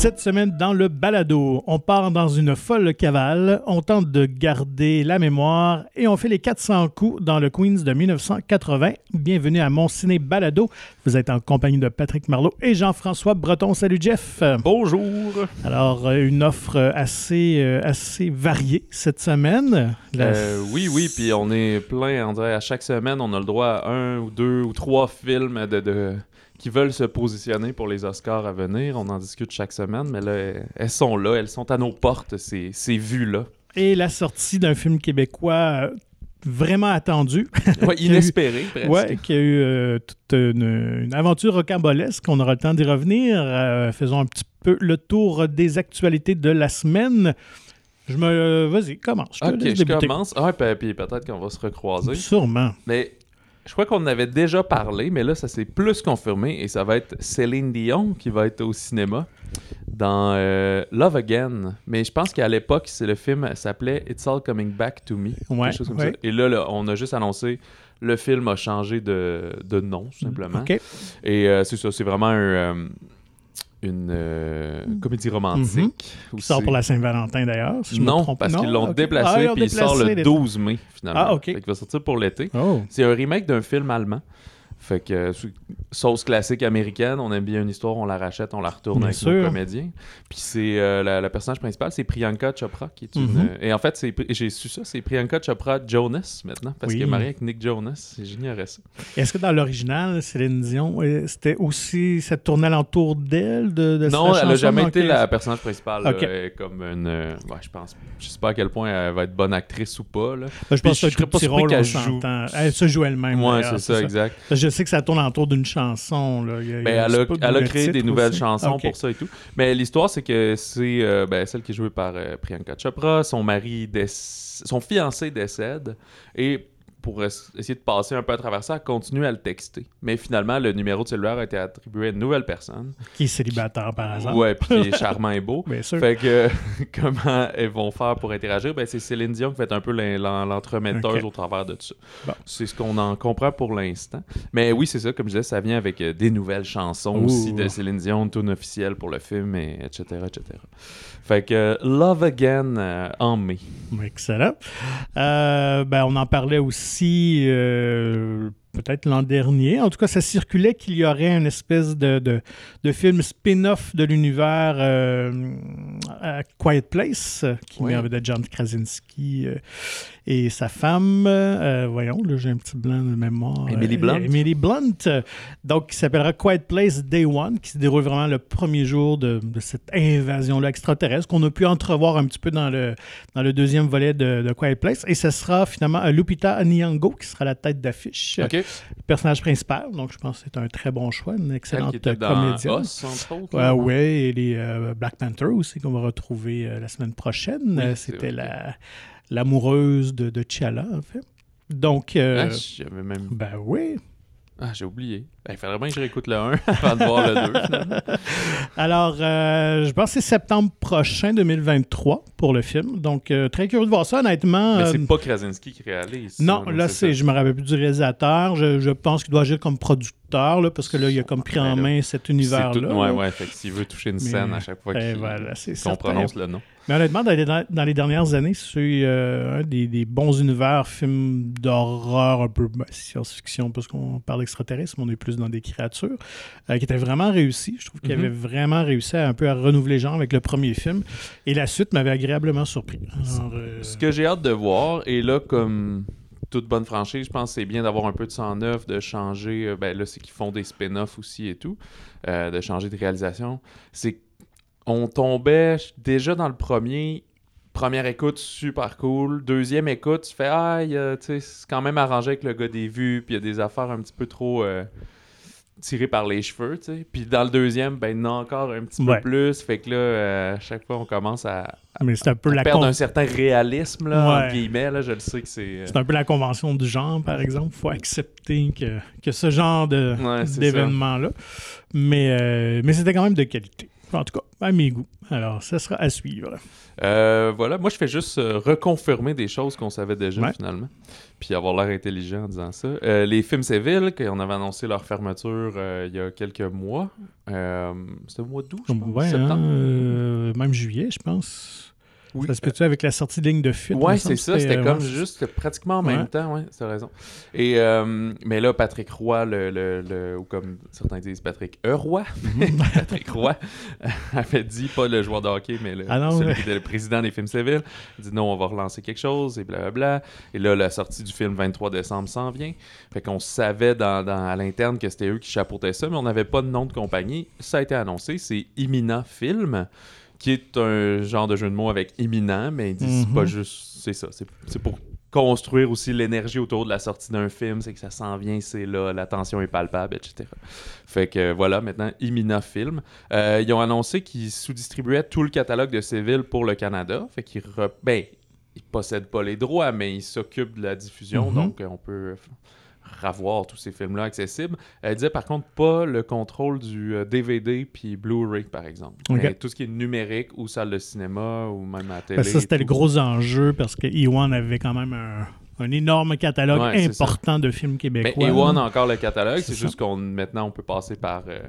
Cette semaine, dans le balado, on part dans une folle cavale, on tente de garder la mémoire et on fait les 400 coups dans le Queens de 1980. Bienvenue à mon ciné balado. Vous êtes en compagnie de Patrick Marlot et Jean-François Breton. Salut Jeff. Bonjour. Alors, euh, une offre assez, euh, assez variée cette semaine. La- Euh, oui, oui, puis on est plein, on dirait à chaque semaine, on a le droit à un ou deux ou trois films de, de- qui veulent se positionner pour les Oscars à venir. On en discute chaque semaine, mais là, elles sont là, elles sont à nos portes, ces, ces vues-là. Et la sortie d'un film québécois euh, vraiment attendu. Ouais, inespérées, presque. Ouais, qui a eu euh, toute une, une aventure rocambolesque. On aura le temps d'y revenir. Euh, faisons un petit peu le tour des actualités de la semaine. Je me. euh, Vas-y, commence. Je te Ok, je débuter. commence. Ah, puis, puis peut-être qu'on va se recroiser. Sûrement. Mais je crois qu'on en avait déjà parlé, mais là, ça s'est plus confirmé et ça va être Céline Dion qui va être au cinéma dans euh, Love Again. Mais je pense qu'à l'époque, c'est le film s'appelait It's All Coming Back to Me. Ouais, quelque chose comme ouais. ça. Et là, là, on a juste annoncé le film a changé de, de nom, simplement. OK. Et euh, c'est ça, c'est vraiment un, euh, une euh, comédie romantique. Qui sort pour la Saint-Valentin d'ailleurs. si me Non, parce qu'ils l'ont ok. déplacé, Ah, puis il sort le les- 12 mai, finalement. Ah, ok. Fait qu'il va sortir pour l'été. Oh. C'est un remake d'un film allemand. Fait que euh, sauce classique américaine, on aime bien une histoire, on la rachète, on la retourne Bien avec sûr. nos comédiens. Puis c'est euh, la, la personnage principale, c'est Priyanka Chopra qui est une Mhm. euh, et en fait j'ai su ça, c'est Priyanka Chopra Jonas maintenant parce Oui. qu'elle est mariée avec Nick Jonas, j'ignorais ça. Est-ce que dans l'original, Céline Dion, euh, c'était aussi. Ça tournait alentour d'elle de, de non, elle a chanson, jamais été la personnage principale Ok. là, comme une euh, ouais, je pense je sais pas à quel point elle va être bonne actrice ou pas là. Ben, je pense que je serais pas qu'elle joue. Elle se joue elle-même. Ouais, c'est ça, exact. Parce que Je sais que ça tourne autour d'une chanson. Là. Il y a- Ben, elle, a, elle a créé des nouvelles aussi? chansons pour ça et tout. Mais l'histoire, c'est que c'est euh, ben, celle qui est jouée par euh, Priyanka Chopra. Son mari, déc- son fiancé décède. Et pour es- essayer de passer un peu à travers ça, continue à le texter. Mais finalement, le numéro de cellulaire a été attribué à une nouvelle personne. Qui est célibataire par hasard. Ouais, puis qui est charmant et beau. Bien sûr. Fait que comment elles vont faire pour interagir? Ben, c'est Céline Dion qui fait un peu l'en- l'en- l'entremetteuse au travers de tout ça. Bon. C'est ce qu'on en comprend pour l'instant. Mais oui, c'est ça, comme je disais, ça vient avec euh, des nouvelles chansons Ouh. aussi de Céline Dion, une tune officielle pour le film, et etc., etc. Fait que Love Again euh, en mai. Excellent. Euh, ben, on en parlait aussi euh, peut-être l'an dernier. En tout cas, ça circulait qu'il y aurait une espèce de, de, de film spin-off de l'univers euh, Quiet Place, qui Oui. met en vedette John Krasinski euh, et sa femme. euh, voyons, là, j'ai un petit blanc de mémoire. Emily Euh, Blunt. Emily Blunt. euh, donc, qui s'appellera Quiet Place Day One, qui se déroule vraiment le premier jour de, de cette invasion-là extraterrestre qu'on a pu entrevoir un petit peu dans le, dans le deuxième volet de, de Quiet Place. Et ce sera finalement euh, Lupita Nyong'o qui sera la tête d'affiche, euh, OK? le personnage principal. Donc, je pense que c'est un très bon choix, une Celle excellente qui était dans comédienne. Us, entre autres. Ouais, et les euh, Black Panther aussi qu'on va retrouver euh, la semaine prochaine. Oui, Euh, C'était la l'amoureuse de, de T'Challa, en fait. Donc, euh, Ah, j'avais même... ben oui. Ah, j'ai oublié. Ben, il faudrait bien que je réécoute le 1 avant de voir le 2, finalement. Alors, euh, je pense que c'est septembre prochain, 2023, pour le film. Donc, euh, très curieux de voir ça, honnêtement. Mais euh, c'est pas Krasinski qui réalise. Non, là, c'est, je me rappelle plus du réalisateur. Je, je pense qu'il doit agir comme producteur, là, parce que là, il a comme pris en main cet univers-là. tout- Ouais, ouais, fait que s'il veut toucher une Mais- scène à chaque fois voilà, c'est qu'on certain. prononce le nom. Mais honnêtement, dans les, dans les dernières années, c'est euh, un des, des bons univers, films d'horreur, un peu ben, science-fiction, parce qu'on parle d'extraterrestres, mais on est plus dans des créatures, euh, qui était vraiment réussi. Je trouve qu'il Mhm. avait vraiment réussi à un peu à renouveler le genre avec le premier film. Et la suite m'avait agréablement surpris. Alors, euh, Ce que j'ai hâte de voir, et là, comme toute bonne franchise, je pense que c'est bien d'avoir un peu de sang neuf, de changer. euh, ben là, c'est qu'ils font des spin-offs aussi et tout, de changer de réalisation. C'est on tombait déjà dans le premier. Première écoute, super cool. Deuxième écoute, tu fais Ah, il y a- tu sais, c'est quand même arrangé avec le gars des vues, puis il y a des affaires un petit peu trop euh, tirées par les cheveux, tu sais. Puis dans le deuxième, ben, il y en a encore un petit Ouais. peu plus. Fait que là, euh, à chaque fois, on commence à, mais c'est un peu la perdre con- un certain réalisme, là, Ouais. entre guillemets. Là, je le sais que c'est. euh, C'est un peu la convention du genre, par exemple. Il faut accepter que, que ce genre de, Ouais, c'est d'événement-là. Mais, euh, mais c'était quand même de qualité. En tout cas, à mes goûts. Alors, ça sera à suivre. Euh, voilà, moi je fais juste euh, reconfirmer des choses qu'on savait déjà Ouais. finalement, puis avoir l'air intelligent en disant ça. Euh, les films Séville, qu'on avait annoncé leur fermeture il y a quelques mois, c'était au mois d'août, je pense, Ouais, hein, septembre. euh, même juillet, je pense. Oui. Ça se peut-tu avec la sortie de ligne de fuite? semble, c'est ça, c'était euh, comme ouais, juste pratiquement en même Ouais. temps, ouais, t'as raison. Et, euh, mais là, Patrick Roy, le, le- le- ou comme certains disent, Patrick E. Roy, Patrick Roy, avait dit, pas le joueur de hockey, mais le, Ah non, celui qui était le président des films civils, il dit non, on va relancer quelque chose, et blablabla. Et là, la sortie du film 23 décembre s'en vient. Fait qu'on savait dans, dans- à l'interne que c'était eux qui chapeautaient ça, mais on n'avait pas de nom de compagnie. Ça a été annoncé, c'est Imina Film qui est un genre de jeu de mots avec imminent, mais ils disent Mhm. pas juste, c'est ça, c'est pour construire aussi l'énergie autour de la sortie d'un film, c'est que ça s'en vient, c'est là, la tension est palpable, etc. Fait que voilà, maintenant, Imina Film. Euh, ils ont annoncé qu'ils sous-distribuaient tout le catalogue de Séville pour le Canada, fait qu'ils re- ben, ils possèdent pas les droits, mais ils s'occupent de la diffusion, Mhm. donc euh, on peut ravoir tous ces films-là accessibles. Elle disait par contre pas le contrôle du euh, DVD puis Blu-ray, par exemple. Ok. Mais tout ce qui est numérique ou salle de cinéma ou même à la télé. Ça, c'était le gros enjeu parce que Ewan avait quand même un, un énorme catalogue Ouais, important de films Mais québécois. Ewan a encore le catalogue, C'est juste qu'on maintenant on peut passer par euh,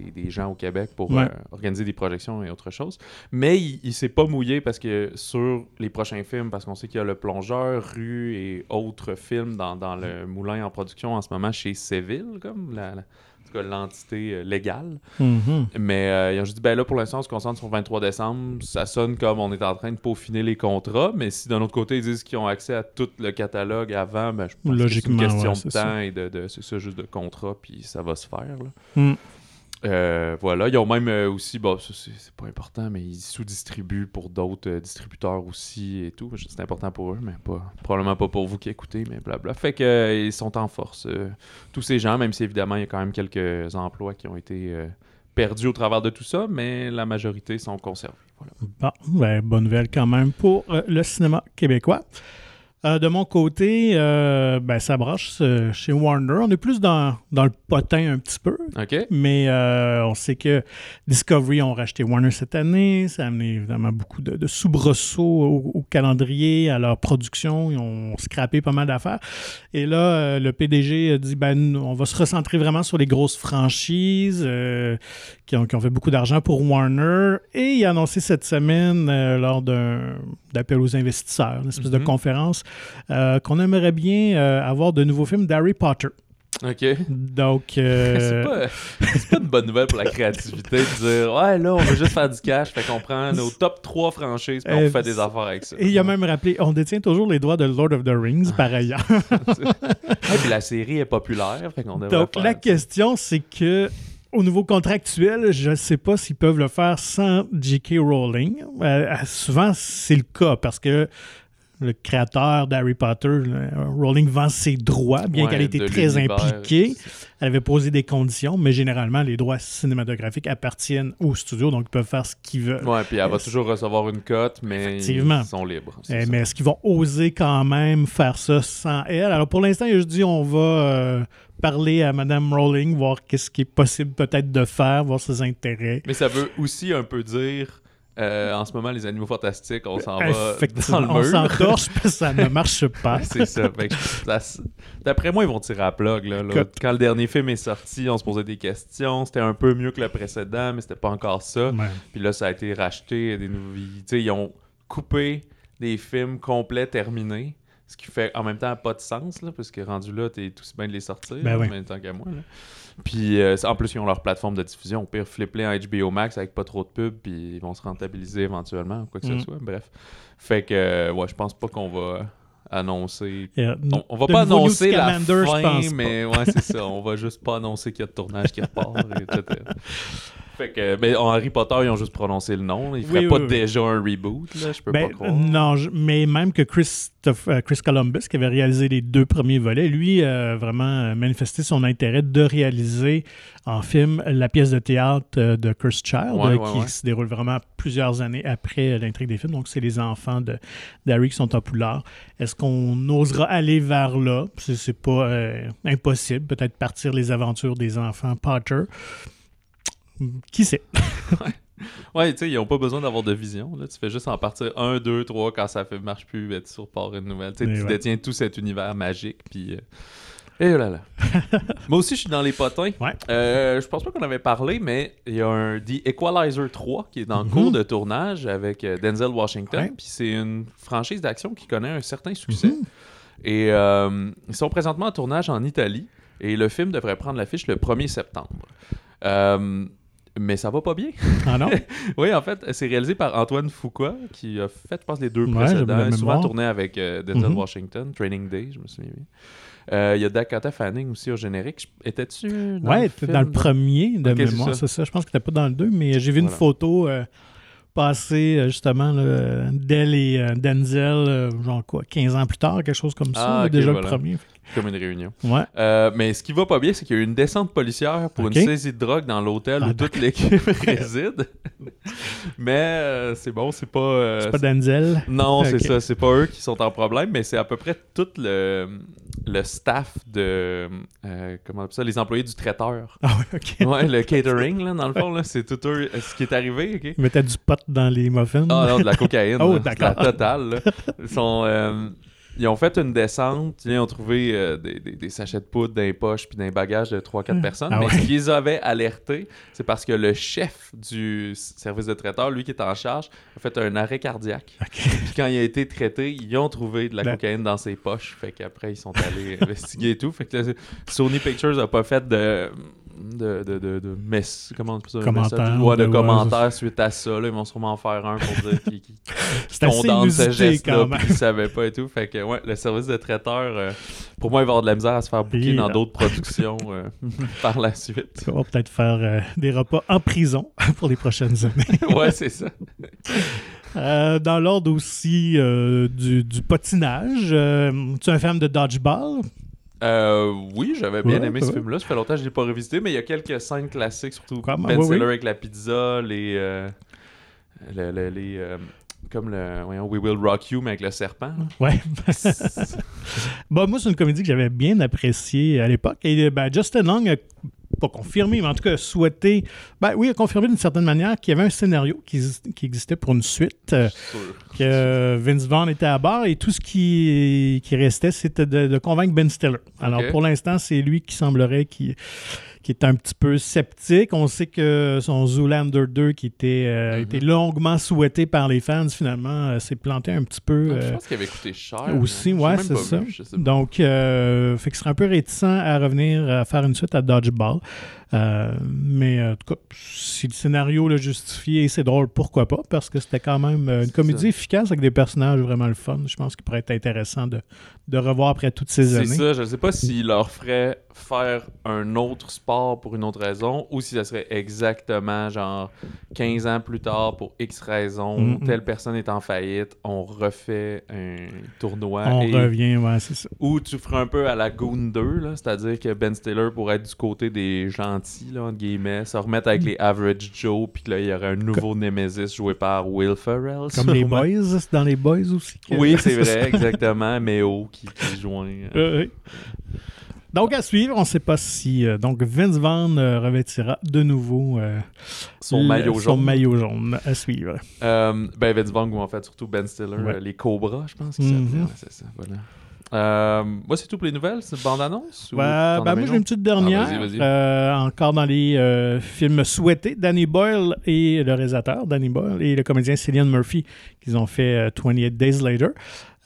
des, des gens au Québec pour Ouais. euh, organiser des projections et autre chose. Mais il, il s'est pas mouillé parce que sur les prochains films, parce qu'on sait qu'il y a le plongeur, rue et autres films dans, dans le moulin en production en ce moment chez Séville, comme la, la- l'entité euh, légale. Mhm. Mais euh, ils ont juste dit, ben là, pour l'instant, on se concentre sur le 23 décembre. Ça sonne comme on est en train de peaufiner les contrats. Mais si d'un autre côté, ils disent qu'ils ont accès à tout le catalogue avant, ben, je pense que c'est une question ouais, de temps ça. et de, de- c'est ça, juste de contrat, puis ça va se faire. là. Mm. Euh, voilà, ils ont même euh, aussi, bon, c'est pas important, mais ils sous-distribuent pour d'autres euh, distributeurs aussi et tout. C'est important pour eux, mais pas, probablement pas pour vous qui écoutez, mais blabla. Fait que ils sont en force. tous ces gens, même si évidemment il y a quand même quelques emplois qui ont été perdus au travers de tout ça, mais la majorité sont conservés. Bon, ben, bonne nouvelle quand même pour le cinéma québécois. Euh, de mon côté, euh, ben, ça broche euh, chez Warner. On est plus dans, dans le potin un petit peu. OK? Mais euh, on sait que Discovery ont racheté Warner cette année. Ça a amené évidemment beaucoup de, de soubresauts au, au calendrier, à leur production. Ils ont scrappé pas mal d'affaires. Et là, le PDG a dit ben, on va se recentrer vraiment sur les grosses franchises qui, ont, qui ont fait beaucoup d'argent pour Warner. Et il a annoncé cette semaine, lors d'un d'appel aux investisseurs, une espèce de Mhm. conférence, euh, qu'on aimerait bien euh, avoir de nouveaux films d'Harry Potter. OK. Donc, euh, C'est pas, pas une bonne nouvelle pour la créativité de dire Ouais, là, on veut juste faire du cash, fait qu'on prend nos top 3 franchises puis on fait des affaires avec ça. Et il a même rappelé, on détient toujours les droits de Lord of the Rings, par ailleurs. Ouais, puis la série est populaire, fait qu'on Donc, faire la ça. question, c'est que au niveau contractuel, je ne sais pas s'ils peuvent le faire sans J.K. Rowling. Euh, souvent, c'est le cas parce que le créateur d'Harry Potter, euh, Rowling, vend ses droits, bien Ouais, qu'elle ait été très impliquée. Elle avait posé des conditions, mais généralement, les droits cinématographiques appartiennent au studio, donc ils peuvent faire ce qu'ils veulent. Ouais, puis elle va toujours recevoir une cote, mais ils sont libres. mais est-ce qu'ils vont oser quand même faire ça sans elle? Alors pour l'instant, je dis on va euh, parler à Mme Rowling, voir qu'est-ce qui est possible peut-être de faire, voir ses intérêts. Mais ça veut aussi un peu dire euh, en ce moment, les animaux fantastiques, on s'en va dans le on mur. s'entorche parce que ça ne marche pas. c'est ça. D'après moi, ils vont tirer à plug. Là. Quand le dernier film est sorti, on se posait des questions. C'était un peu mieux que le précédent, mais c'était pas encore ça. Ouais. Puis là, ça a été racheté. Des nouveaux... ils ont coupé des films complets terminés. Ce qui fait en même temps pas de sens, là, parce que rendu là, t'es tout aussi bien de les sortir, Ben oui. en même temps qu'à moi. Là. Puis euh, en plus, ils ont leur plateforme de diffusion. Au pire, flipper en HBO Max avec pas trop de pubs, puis ils vont se rentabiliser éventuellement, ou quoi que Mm. ce soit. Bref. Fait que, euh, ouais, je pense pas qu'on va annoncer. Euh, On, on va pas annoncer la fin, mais ouais, c'est ça. On va juste pas annoncer qu'il y a de tournage qui repart, etc. Fait que, ben, en Harry Potter, ils ont juste prononcé le nom. Ils feraient Oui, pas oui, déjà un reboot, là. Je peux ben, pas croire. non, je- mais même que Christophe- euh, Chris Columbus, qui avait réalisé les deux premiers volets, lui a vraiment euh, manifesté son intérêt de réaliser en film la pièce de théâtre euh, de Cursed Child, Ouais, euh, ouais, qui ouais. se déroule vraiment plusieurs années après euh, l'intrigue des films. Donc, c'est les enfants de- d'Harry qui sont en poulard. Est-ce qu'on osera aller vers là? C'est c'est pas euh, impossible. Peut-être partir les aventures des enfants Potter. Qui sait? Ouais, tu sais, ils ont pas besoin d'avoir de vision. Là. Tu fais juste en partir un, deux, trois quand ça fait marche plus, ben, tu repars une nouvelle. Tu ouais. détiens tout cet univers magique. Puis. euh, Et là là. Moi aussi, je suis dans les potins. Ouais. Euh, je pense pas qu'on avait parlé, mais il y a un The Equalizer 3 qui est en Mhm. cours de tournage avec euh, Denzel Washington. Ouais. Puis c'est une franchise d'action qui connaît un certain succès. Mhm. Et euh, ils sont présentement en tournage en Italie. Et le film devrait prendre l'affiche le 1er septembre. Euh, mais ça va pas bien. Ah non? Oui, en fait, c'est réalisé par Antoine Fuqua, qui a fait, je pense, les deux Ouais, précédents. Il a souvent tourné avec euh, Denzel Mhm. Washington, Training Day, je me souviens bien. Euh, Il y a Dakota Fanning aussi au générique. Étais-tu dans ouais, le dans le premier de Ok, c'est mémoire, c'est ça. Je pense que t'es pas dans le deux, mais j'ai vu une photo euh, passer euh, justement là, d'elle et Denzel, genre quoi, 15 ans plus tard, quelque chose comme ça. Ah, déjà voilà. le premier. Comme une réunion. Ouais. Euh, mais ce qui va pas bien, c'est qu'il y a eu une descente policière pour une saisie de drogue dans l'hôtel Ah, où toute l'équipe réside. mais euh, c'est bon, c'est pas... euh, C'est pas Denzel. Non, c'est ça. C'est pas eux qui sont en problème, mais c'est à peu près tout le, le staff de. comment on appelle ça Les employés du traiteur. Ah ouais, ok. Ouais, le catering, là, dans le fond, là, c'est tout eux. Ce qui est arrivé, OK? Ils mettaient du pot dans les muffins. Ah non, de la cocaïne. Oh. C'est la d'accord. totale. là. Ils, sont, ils ont fait une descente. Ils ont trouvé euh, des, des- des sachets de poudre dans les poches puis dans les bagages de 3-4 personnes. Ah mais ouais. ce qui les avait alertés, c'est parce que le chef du service de traiteur, lui qui est en charge, a fait un arrêt cardiaque. Puis quand il a été traité, ils ont trouvé de la Ben- cocaïne dans ses poches. Fait qu'après, ils sont allés investiguer et tout. Fait que là, Sony Pictures a pas fait de. De, de, de, de mess, comment on ça, message? Ouais, de ouais, commentaires suite à ça. là. ils vont sûrement en faire un pour dire qu'ils assez condamnent ce geste-là puis qu'ils savaient pas et tout. Fait que, ouais, le service de traiteur, euh, pour moi, il va avoir de la misère à se faire Et dans d'autres productions euh, par la suite. On va peut-être faire euh, des repas en prison pour les prochaines années. ouais, c'est ça. Euh, dans l'ordre aussi euh, du, euh, tu es un fan de dodgeball? Euh, oui, j'avais bien Ouais, aimé ouais. ce film-là. Ça fait longtemps que je l'ai pas revisité, mais il y a quelques scènes classiques, surtout Comment? Ben Oui, avec la pizza, les... euh, le- le- les euh, comme le... Voyons, We Will Rock You, mais avec le serpent. là. Ouais. Bon, moi, c'est une comédie que j'avais bien appréciée à l'époque. Et ben, Justin Long a pas confirmé, mais en tout cas souhaité, ben oui, a confirmé d'une certaine manière qu'il y avait un scénario qui, exist- qui existait pour une suite, euh, que Vince Vaughn était à bord et tout ce qui, qui restait, c'était de, de convaincre Ben Stiller. Alors, pour l'instant, c'est lui qui semblerait qui qui est un petit peu sceptique. On sait que son Zoolander 2, qui était, euh, Mhm. était longuement souhaité par les fans, finalement, euh, s'est planté un petit peu. Ah, Je euh, pense qu'il avait coûté cher. aussi, mais j'ai ouais, c'est ça. vu. Donc, euh, fait qu'il serait un peu réticent à revenir à faire une suite à Dodgeball. Euh, mais en tout cas, si le scénario le justifie et c'est drôle, pourquoi pas? Parce que c'était quand même euh, une C'est comédie ça. efficace avec des personnages vraiment le fun. Je pense qu'il pourrait être intéressant de, de revoir après toutes ces C'est années. ça, je ne sais pas s'il leur ferait faire un autre sport pour une autre raison ou si ça serait exactement genre 15 ans plus tard pour X raison, Mhm. telle personne est en faillite, on refait un tournoi On et- revient, ouais, c'est ça. ou tu ferais un peu à la Goon 2, là, c'est-à-dire que Ben Stiller pourrait être du côté des gentils, là, entre guillemets, se remettre avec les Average Joe, puis là, il y aurait un nouveau Nemesis joué par Will Ferrell. Comme les. Boys, c'est dans les Boys aussi. que- Oui, c'est vrai, exactement. Méo qui, qui joint. euh, oui. Donc, à suivre, on ne sait pas si euh, donc Vince Vaughn euh, revêtira de nouveau euh, son le- maillot son jaune. maillot jaune à suivre. Ben, Vince Vaughn, ou en fait, surtout Ben Stiller, Ouais. les Cobras, je pense. Ouais, c'est ça, voilà. Euh, moi, c'est tout pour les nouvelles? C'est bande-annonce? avais moi, j'ai une petite dernière. Ah, vas-y, vas-y. Euh, encore dans les euh, films souhaités, Danny Boyle et le réalisateur, Danny Boyle, et le comédien Cillian Murphy, qu'ils ont fait euh, 28 Days Later.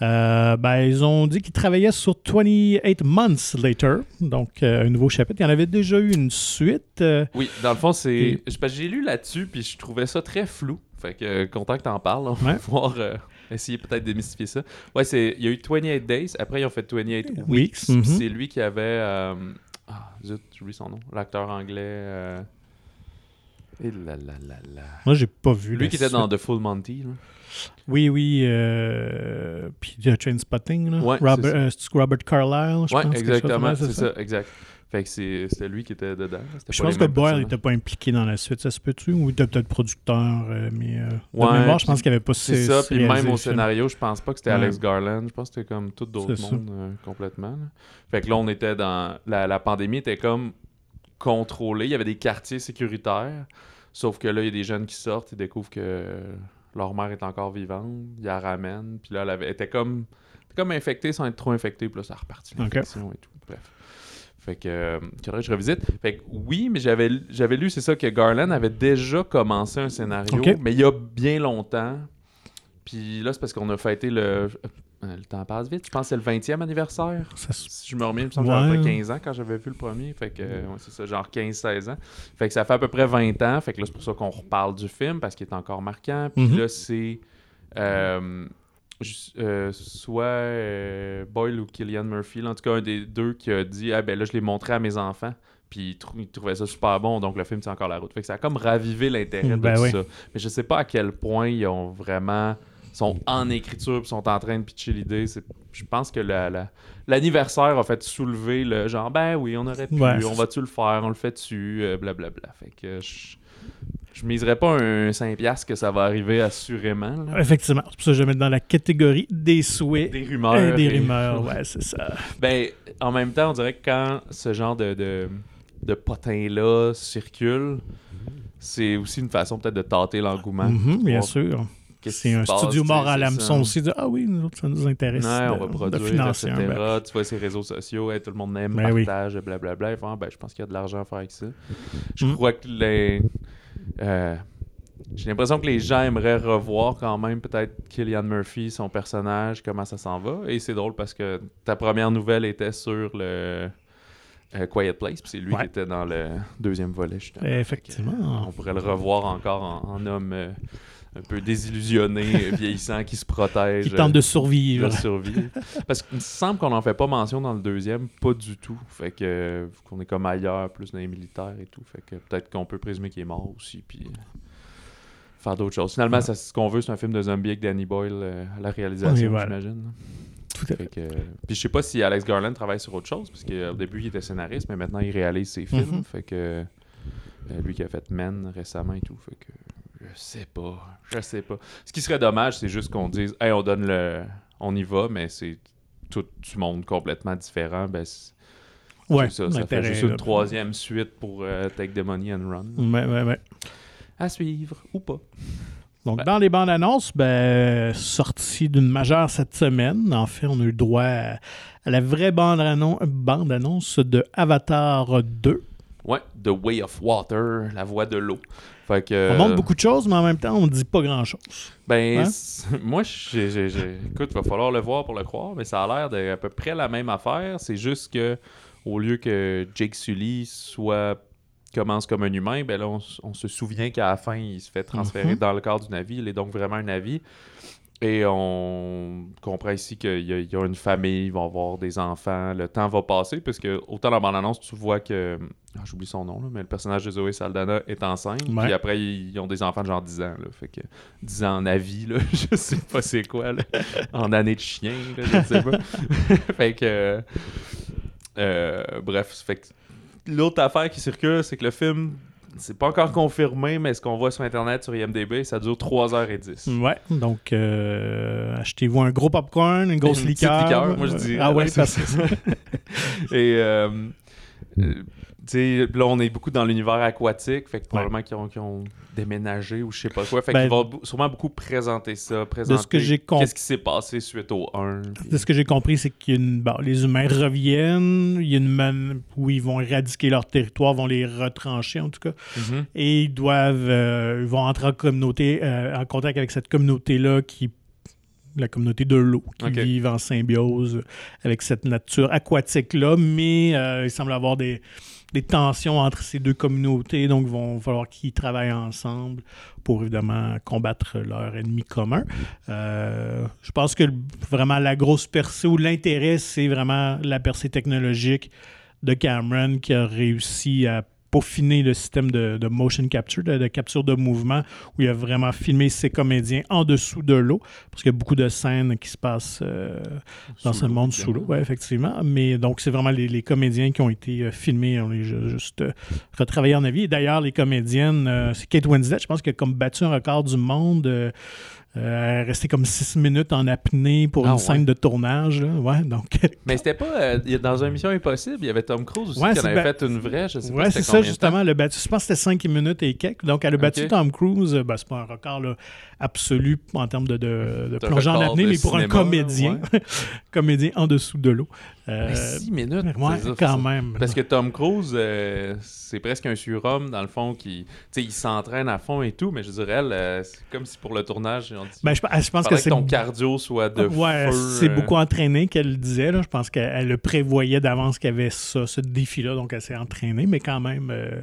Ben, ils ont dit qu'ils travaillaient sur 28 Months Later, donc un nouveau chapitre. Il y en avait déjà eu une suite. Oui, dans le fond, c'est. Et- je- parce que J'ai lu là-dessus, puis je trouvais ça très flou. Fait que content que t'en parles. On va Ouais. pouvoir essayer peut-être de démystifier ça. Ouais, c'est. Il y a eu 28 Days, après ils ont fait 28 Weeks. Mhm. C'est lui qui avait. euh, Ah, zut, j'oublie son nom. L'acteur anglais. euh, Et là là là là. moi, j'ai pas vu. Lui qui était dans The Full Monty. Là. Oui, oui. Euh, puis de Trainspotting, là. Ouais, Robert, euh, Robert Carlyle, je Ouais, pense. exactement, c'est ça. exact. Fait que c'est- c'était lui qui était dedans. Je pense que Boyle n'était pas impliqué dans la suite, ça se peut-tu? Ou il était peut-être producteur, euh, mais euh, de Ouais, mémoire, je pense qu'il n'y avait pas C'est ça, puis même au scénario, je pense pas que c'était Ouais. Alex Garland. Je pense que c'était comme tout d'autres mondes euh, complètement. là. Fait que là, on était dans. La, la pandémie était comme contrôlée. Il y avait des quartiers sécuritaires. Sauf que là, il y a des jeunes qui sortent, ils découvrent que leur mère est encore vivante, ils la ramènent, puis là, elle avait, était comme, comme infectée sans être trop infectée, puis là, ça a reparti l'infection et tout. Bref. Fait que, euh, faudrait que je revisite. Fait que oui, mais j'avais, j'avais lu, c'est ça, que Garland avait déjà commencé un scénario, mais il y a bien longtemps. Puis là, c'est parce qu'on a fêté le. euh, Le temps passe vite. Je pense que c'est le 20e anniversaire. Ça Si je me remets, il me semble que j'avais Ouais. pas 15 ans quand j'avais vu le premier. Fait que, euh, ouais, c'est ça, genre 15-16 ans. Fait que ça fait à peu près 20 ans. Fait que là, c'est pour ça qu'on reparle du film parce qu'il est encore marquant. Puis Mhm. là, c'est. euh, euh, soit euh, Boyle ou Killian Murphy, là, en tout cas un des deux qui a dit Ah ben là, je l'ai montré à mes enfants. Puis ils, trou- ils trouvaient ça super bon, donc le film tient encore la route. Fait que ça a comme ravivé l'intérêt Ben de tout oui. ça. Mais je sais pas à quel point ils ont vraiment sont en écriture puis sont en train de pitcher l'idée. Je pense que la- la- l'anniversaire a fait soulever le genre ben oui, on aurait pu, Ouais, on va-tu le faire, on le fait dessus, euh, blablabla. Fait que je, je miserais pas un 5$ piastres que ça va arriver assurément. là. Effectivement. C'est pour ça que je vais mettre dans la catégorie des souhaits. Des rumeurs. des et- rumeurs, ouais, c'est ça. Ben, en même temps, on dirait que quand ce genre de, de, de potin-là circule, c'est aussi une façon peut-être de tâter l'engouement. Mhm, bien sûr. C'est un passe, studio mort à l'hameçon aussi. De, ah oui, nous autres, ça nous intéresse. Ouais, de, on va de produire, financer etc. ben. Tu vois, ces réseaux sociaux, hey, tout le monde aime, Ben oui. partage, blablabla. Font, Ah, ben, je pense qu'il y a de l'argent à faire avec ça. Je Mm. crois que les... euh, J'ai l'impression que les gens aimeraient revoir quand même peut-être Killian Murphy, son personnage, comment ça s'en va. Et c'est drôle parce que ta première nouvelle était sur le euh, Quiet Place, puis c'est lui Ouais. qui était dans le deuxième volet, justement. Effectivement. On pourrait le revoir encore en, en homme euh, un peu désillusionné, vieillissant, qui se protège. Qui tente de survivre. de survie. Parce qu'il me semble qu'on n'en fait pas mention dans le deuxième, pas du tout. Fait que qu'on est comme ailleurs, plus dans les militaires et tout. Fait que peut-être qu'on peut présumer qu'il est mort aussi, puis euh, faire d'autres choses. Finalement, ça, ce qu'on veut, c'est un film de zombie avec Danny Boyle euh, à la réalisation, voilà. j'imagine. Tout à fait. Fait que, puis je sais pas si Alex Garland travaille sur autre chose, parce qu'au début, il était scénariste, mais maintenant, il réalise ses films. Mhm. Fait que euh, lui qui a fait Men récemment et tout. Fait que sais pas. Je sais pas. Ce qui serait dommage, c'est juste qu'on dise, hey, on donne le. On y va, mais c'est tout du monde complètement différent. Ben, c'est Ouais, ça. Ça fait juste une troisième suite pour euh, Take the Money and Run. Ouais, ouais, ouais. À suivre ou pas. Donc, Ben. dans les bandes annonces, ben, sortie d'une majeure cette semaine. En fait, on a eu droit à, à la vraie bande, annon- bande annonce de Avatar 2. Ouais, The Way of Water, la voix de l'eau. Fait que. On montre beaucoup de choses, mais en même temps, on ne dit pas grand-chose. Ben, Hein? moi, j'ai, j'ai- j'ai- écoute, il va falloir le voir pour le croire, mais ça a l'air d'à peu près la même affaire. C'est juste que, au lieu que Jake Sully soit commence comme un humain, ben là, on, se souvient qu'à la fin, il se fait transférer Mhm. dans le corps du navire. Il est donc vraiment un navire. Et on comprend ici qu'il y, a- il y a une famille, ils vont avoir des enfants, le temps va passer, parce que autant dans la bande-annonce, tu vois que, ah, j'oublie son nom, là, mais le personnage de Zoé Saldana est enceinte, Ouais. puis après, ils ont des enfants de genre 10 ans, là, fait que 10 ans en avis, là, je sais pas c'est quoi, là, en année de chien, là, je sais pas. fait que, euh, bref, fait que l'autre affaire qui circule, c'est que le film, c'est pas encore confirmé, mais ce qu'on voit sur Internet, sur IMDb, ça dure 3h10. Ouais, donc euh, achetez-vous un gros popcorn, une grosse Une liqueur. liqueur, moi, je dirais, Ah ouais, c'est ça. Et euh, euh, tu sais, là, on est beaucoup dans l'univers aquatique, fait que probablement qu'ils ont, déménagé ou je sais pas quoi. Fait Ben, qu'ils vont sûrement beaucoup présenter ça, présenter que j'ai compris- qu'est-ce qui s'est passé suite au 1. puis- de ce que j'ai compris, c'est que bon, les humains reviennent, il y a une man où ils vont éradiquer leur territoire, vont les retrancher en tout cas, Mhm. et ils doivent, euh, ils vont entrer en communauté, euh, en contact avec cette communauté-là qui la communauté de l'eau, qui vivent en symbiose avec cette nature aquatique-là, mais euh, il semble avoir des, des tensions entre ces deux communautés, donc va falloir qu'ils travaillent ensemble pour évidemment combattre leur ennemi commun. Euh, je pense que vraiment la grosse percée ou l'intérêt, c'est vraiment la percée technologique de Cameron qui a réussi à peaufiner le système de, de motion capture, de, de capture de mouvement, où il a vraiment filmé ses comédiens en dessous de l'eau, parce qu'il y a beaucoup de scènes qui se passent euh, dans ce monde sous l'eau, ouais, effectivement. Mais donc, c'est vraiment les, les comédiens qui ont été euh, filmés, on les a juste euh, retravaillés en avis. Et d'ailleurs, les comédiennes, c'est Kate Winslet, je pense, qui a comme battu un record du monde. Euh, Euh, resté comme six minutes en apnée pour Ah, une ouais. scène de tournage. là. Ouais, donc. Mais c'était pas. euh, il y a- dans un Mission Impossible, il y avait Tom Cruise aussi Ouais, qui en avait fait une vraie. Je sais pas Ouais, c'est ça, justement. Le battu, je pense que c'était 5 minutes et quelques. Donc, elle a battu. Tom Cruise. Ben, c'est pas un record là, absolu en termes de, de, plongée en apnée, mais pour un comédien, comédien en dessous de l'eau. Euh, Mais six minutes. ouais, c'est ça, quand même. Parce que Tom Cruise, euh, c'est presque un surhomme, dans le fond, qui. Tu sais, il s'entraîne à fond et tout, mais je dirais, elle, euh, c'est comme si pour le tournage, Ben, je, je pense que ton cardio soit de ouais, feu. c'est euh, beaucoup entraîné qu'elle le disait. Là. Je pense qu'elle elle le prévoyait d'avance qu'il y avait ça, ce défi-là, donc elle s'est entraînée, mais quand même, euh,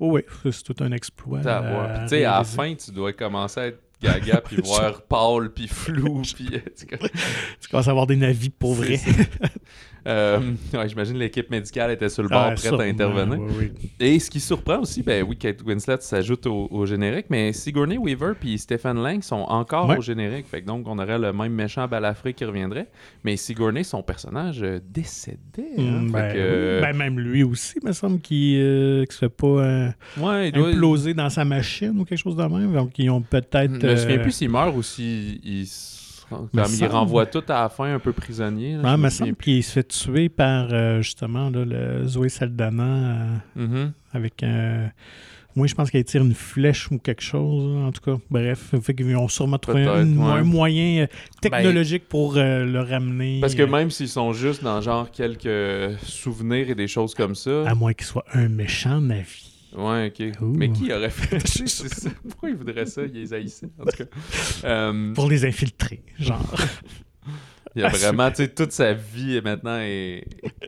oh oui, c'est tout un exploit. t'as à euh, à la fin, tu dois commencer à être gaga, puis voir pâle, puis flou, puis. Tu commences à avoir des navis pour vrai. Euh, ouais, J'imagine l'équipe médicale était sur le bord, Ah, prête sûrement, à intervenir. oui, oui. Et ce qui surprend aussi, ben oui, Kate Winslet s'ajoute au, au générique, mais Sigourney Weaver puis Stephen Lang sont encore Ouais. au générique. Fait que donc, on aurait le même méchant balafré qui reviendrait. Mais Sigourney, son personnage euh, décédé. hein. Mm, ben, que, euh. Ben, même lui aussi, il me semble qu'il ne se fait pas euh, ouais, il doit. imploser dans sa machine ou quelque chose de même. Donc, ils ont peut-être. Je me souviens euh, plus s'il meurt ou s'il il, comme il semble. renvoie tout à la fin un peu prisonnier. là, Ouais, me semble qu'il se fait tuer par euh, justement là, le Zoé Saldana euh. Mhm. avec un. Moi, je pense qu'elle tire une flèche ou quelque chose. En tout cas, bref. Fait qu'ils ont sûrement trouvé Peut-être, une- ouais. un moyen euh, technologique pour euh, le ramener. Parce que euh, même s'ils sont juste dans genre quelques souvenirs et des choses comme ça. À moins qu'il soit un méchant navi. Ouais, ok. Ouh. Mais qui aurait fait ça? Pourquoi il voudrait ça? Il les haïssait, en tout cas? Euh, Pour les infiltrer, genre. il y a vraiment, tu sais, toute sa vie maintenant est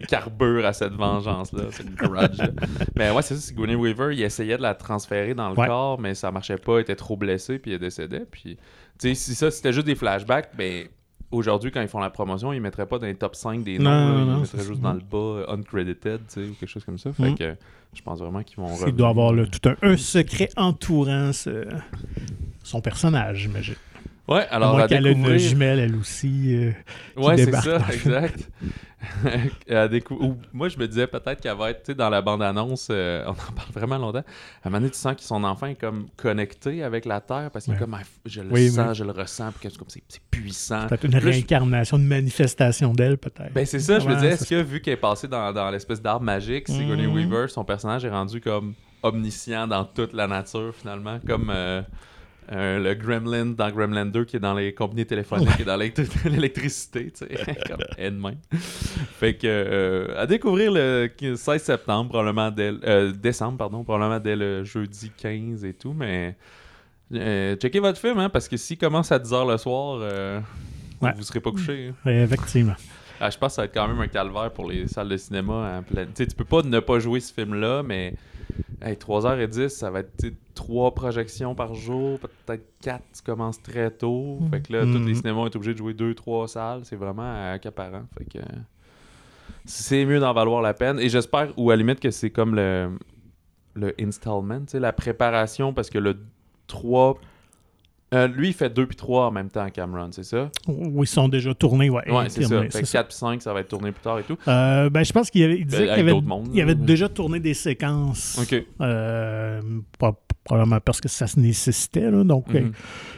carbure à cette vengeance-là, cette grudge. là. Mais ouais, c'est ça, Sigourney Weaver, il essayait de la transférer dans le Ouais. corps, mais ça marchait pas, il était trop blessé, puis il décédait. Puis, tu sais, si ça, c'était juste des flashbacks, ben. Aujourd'hui, quand ils font la promotion, ils mettraient pas dans les top 5 des noms. Non, là. ils non, mettraient juste dans le bas, uncredited, tu sais, ou quelque chose comme ça. Fait Mm. que je pense vraiment qu'ils vont Il doit avoir là, tout un, un secret entourant ce- son personnage, j'imagine. Ouais, À alors moins à qu'elle ait une découvrir... jumelle, elle aussi. euh, qui Ouais, c'est ça, exact. À décou- ou- moi, je me disais peut-être qu'elle va être, dans la bande-annonce, euh, on en parle vraiment longtemps. À un moment donné, tu sens que son enfant est comme connecté avec la Terre parce qu'il est comme, Ah, je le Oui, sens, oui. je le ressens, puis que c'est comme c'est c'est puissant. Peut-être une Là, je- réincarnation, une manifestation d'elle, peut-être. Ben, c'est ça, je me disais, est-ce que vu qu'elle est passée dans, dans l'espèce d'arbre magique, Sigourney Mhm. Weaver, son personnage est rendu comme omniscient dans toute la nature, finalement, comme. euh, euh, le Gremlin dans Gremlin 2 qui est dans les compagnies téléphoniques et dans l'électri- l'électricité, tu sais, comme même. Fait que euh, à découvrir le 16 septembre, probablement dès le- euh, décembre, pardon, probablement dès le jeudi 15 et tout, mais euh, checkez votre film, hein, parce que s'il commence à 10h le soir, Ouais. vous serez pas couché. hein. Effectivement. Ah, je pense que ça va être quand même un calvaire pour les salles de cinéma en pleine. Tu sais, tu peux pas ne pas jouer ce film-là, mais hey, 3h10, ça va être tu sais, trois projections par jour, peut-être 4 tu commences très tôt. Fait que là, tous les Mhm. cinémas sont obligés de jouer 2-3 salles. C'est vraiment accaparant. Fait que c'est mieux d'en valoir la peine. Et j'espère, ou à la limite, que c'est comme le, le installment, la préparation, parce que le 3. Euh, lui, il fait 2 puis 3 en même temps, Cameron, c'est ça? Oui, ils sont déjà tournés, ouais. Ouais, c'est ça. Fait c'est que 4 puis 5, ça va être tourné plus tard et tout. Euh, ben, je pense qu'il avait- il disait Ben, qu'il avait, mondes, il avait déjà tourné des séquences. Ok. Euh, pas- probablement parce que ça se nécessitait. là. donc, Mhm. euh,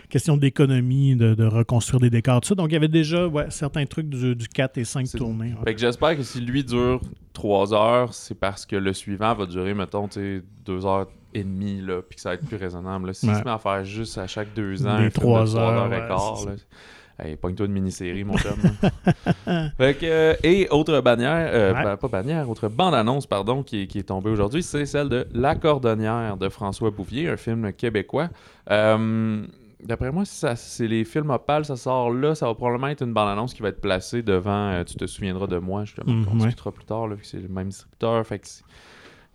question d'économie, de, de reconstruire des décors, tout ça. Donc, il y avait déjà ouais, certains trucs du, du 4 et 5 C'est- tournés. ouais. Fait que j'espère que si lui dure 3 heures, c'est parce que le suivant va durer, mettons, tu sais, 2 heures et demie, là, puis que ça va être plus raisonnable. là. S'il Ouais. se met à faire juste à chaque 2 ans, Des un film de trois 3 heures, heures et quart. Hey, pogne-toi une mini-série, mon chum. là. fait que, euh, et autre bannière, euh, Ouais. ben, pas bannière, autre bande-annonce, pardon, qui, est- qui est tombée aujourd'hui, c'est celle de La Cordonnière de François Bouvier, un film québécois. Euh, D'après moi, si c'est les films Opal, ça sort là, ça va probablement être une bande-annonce qui va être placée devant Tu te souviendras de moi, justement, Mhm, qu'on ouais. discutera plus tard, là, vu que c'est le même distributeur. Fait que c'est-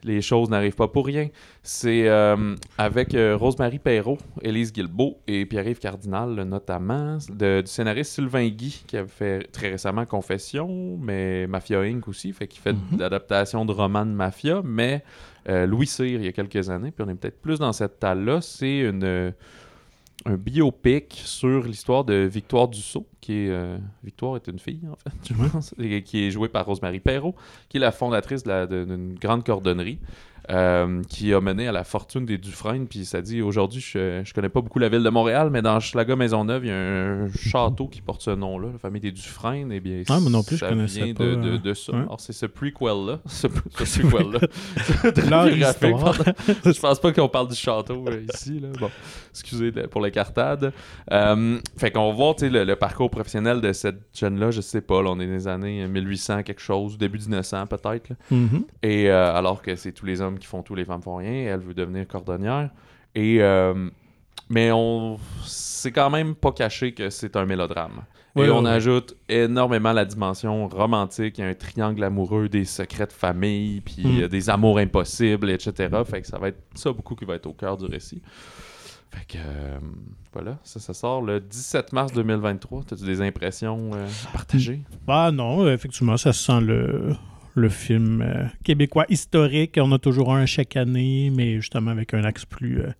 les choses n'arrivent pas pour rien. C'est euh, avec euh, Rosemary Perrault, Élise Guilbeault et Pierre-Yves Cardinal, notamment, de- du scénariste Sylvain Guy, qui a fait très récemment Confession, mais Mafia Inc. aussi, fait qu'il fait Mhm. d'adaptation de romans de mafia, mais euh, Louis Cyr, il y a quelques années, puis on est peut-être plus dans cette talle-là, c'est une un biopic sur l'histoire de Victoire Dussault, qui est... euh, Victoire est une fille, en fait, je pense, et qui est jouée par Rosemary Perrault, qui est la fondatrice de la- de- d'une grande cordonnerie. Euh, qui a mené à la fortune des Dufresne. Puis ça dit aujourd'hui, je, je connais pas beaucoup la ville de Montréal, mais dans Schlaga Maisonneuve, il y a un château qui porte ce nom-là, la famille des Dufresne. Et bien, Ah, non plus, je ça connaissais vient pas, de, de, de ça. ouais. Alors, c'est ce prequel-là. Ce, ce prequel-là. Je pense pas qu'on parle du château euh, ici. Là. Bon, excusez pour l'écartade. Euh, fait qu'on voit tu sais, le, le parcours professionnel de cette jeune-là, je sais pas, là, on est dans les années 1800 quelque chose, début 1900 peut-être. là. Mhm. Et euh, alors que c'est tous les hommes qui font tout, les femmes font rien, elle veut devenir cordonnière. Et euh, mais on c'est quand même pas caché que c'est un mélodrame. Et on ajoute énormément la dimension romantique, il y a un triangle amoureux, des secrets de famille, puis Mm. des amours impossibles, etc. Fait que ça va être ça beaucoup qui va être au cœur du récit. Fait que euh, voilà, ça, ça sort le 17 mars 2023. T'as-tu des impressions euh, partagées? Ah non, effectivement, ça sent le, le film euh, québécois historique. On a toujours un chaque année, mais justement avec un axe plus, euh,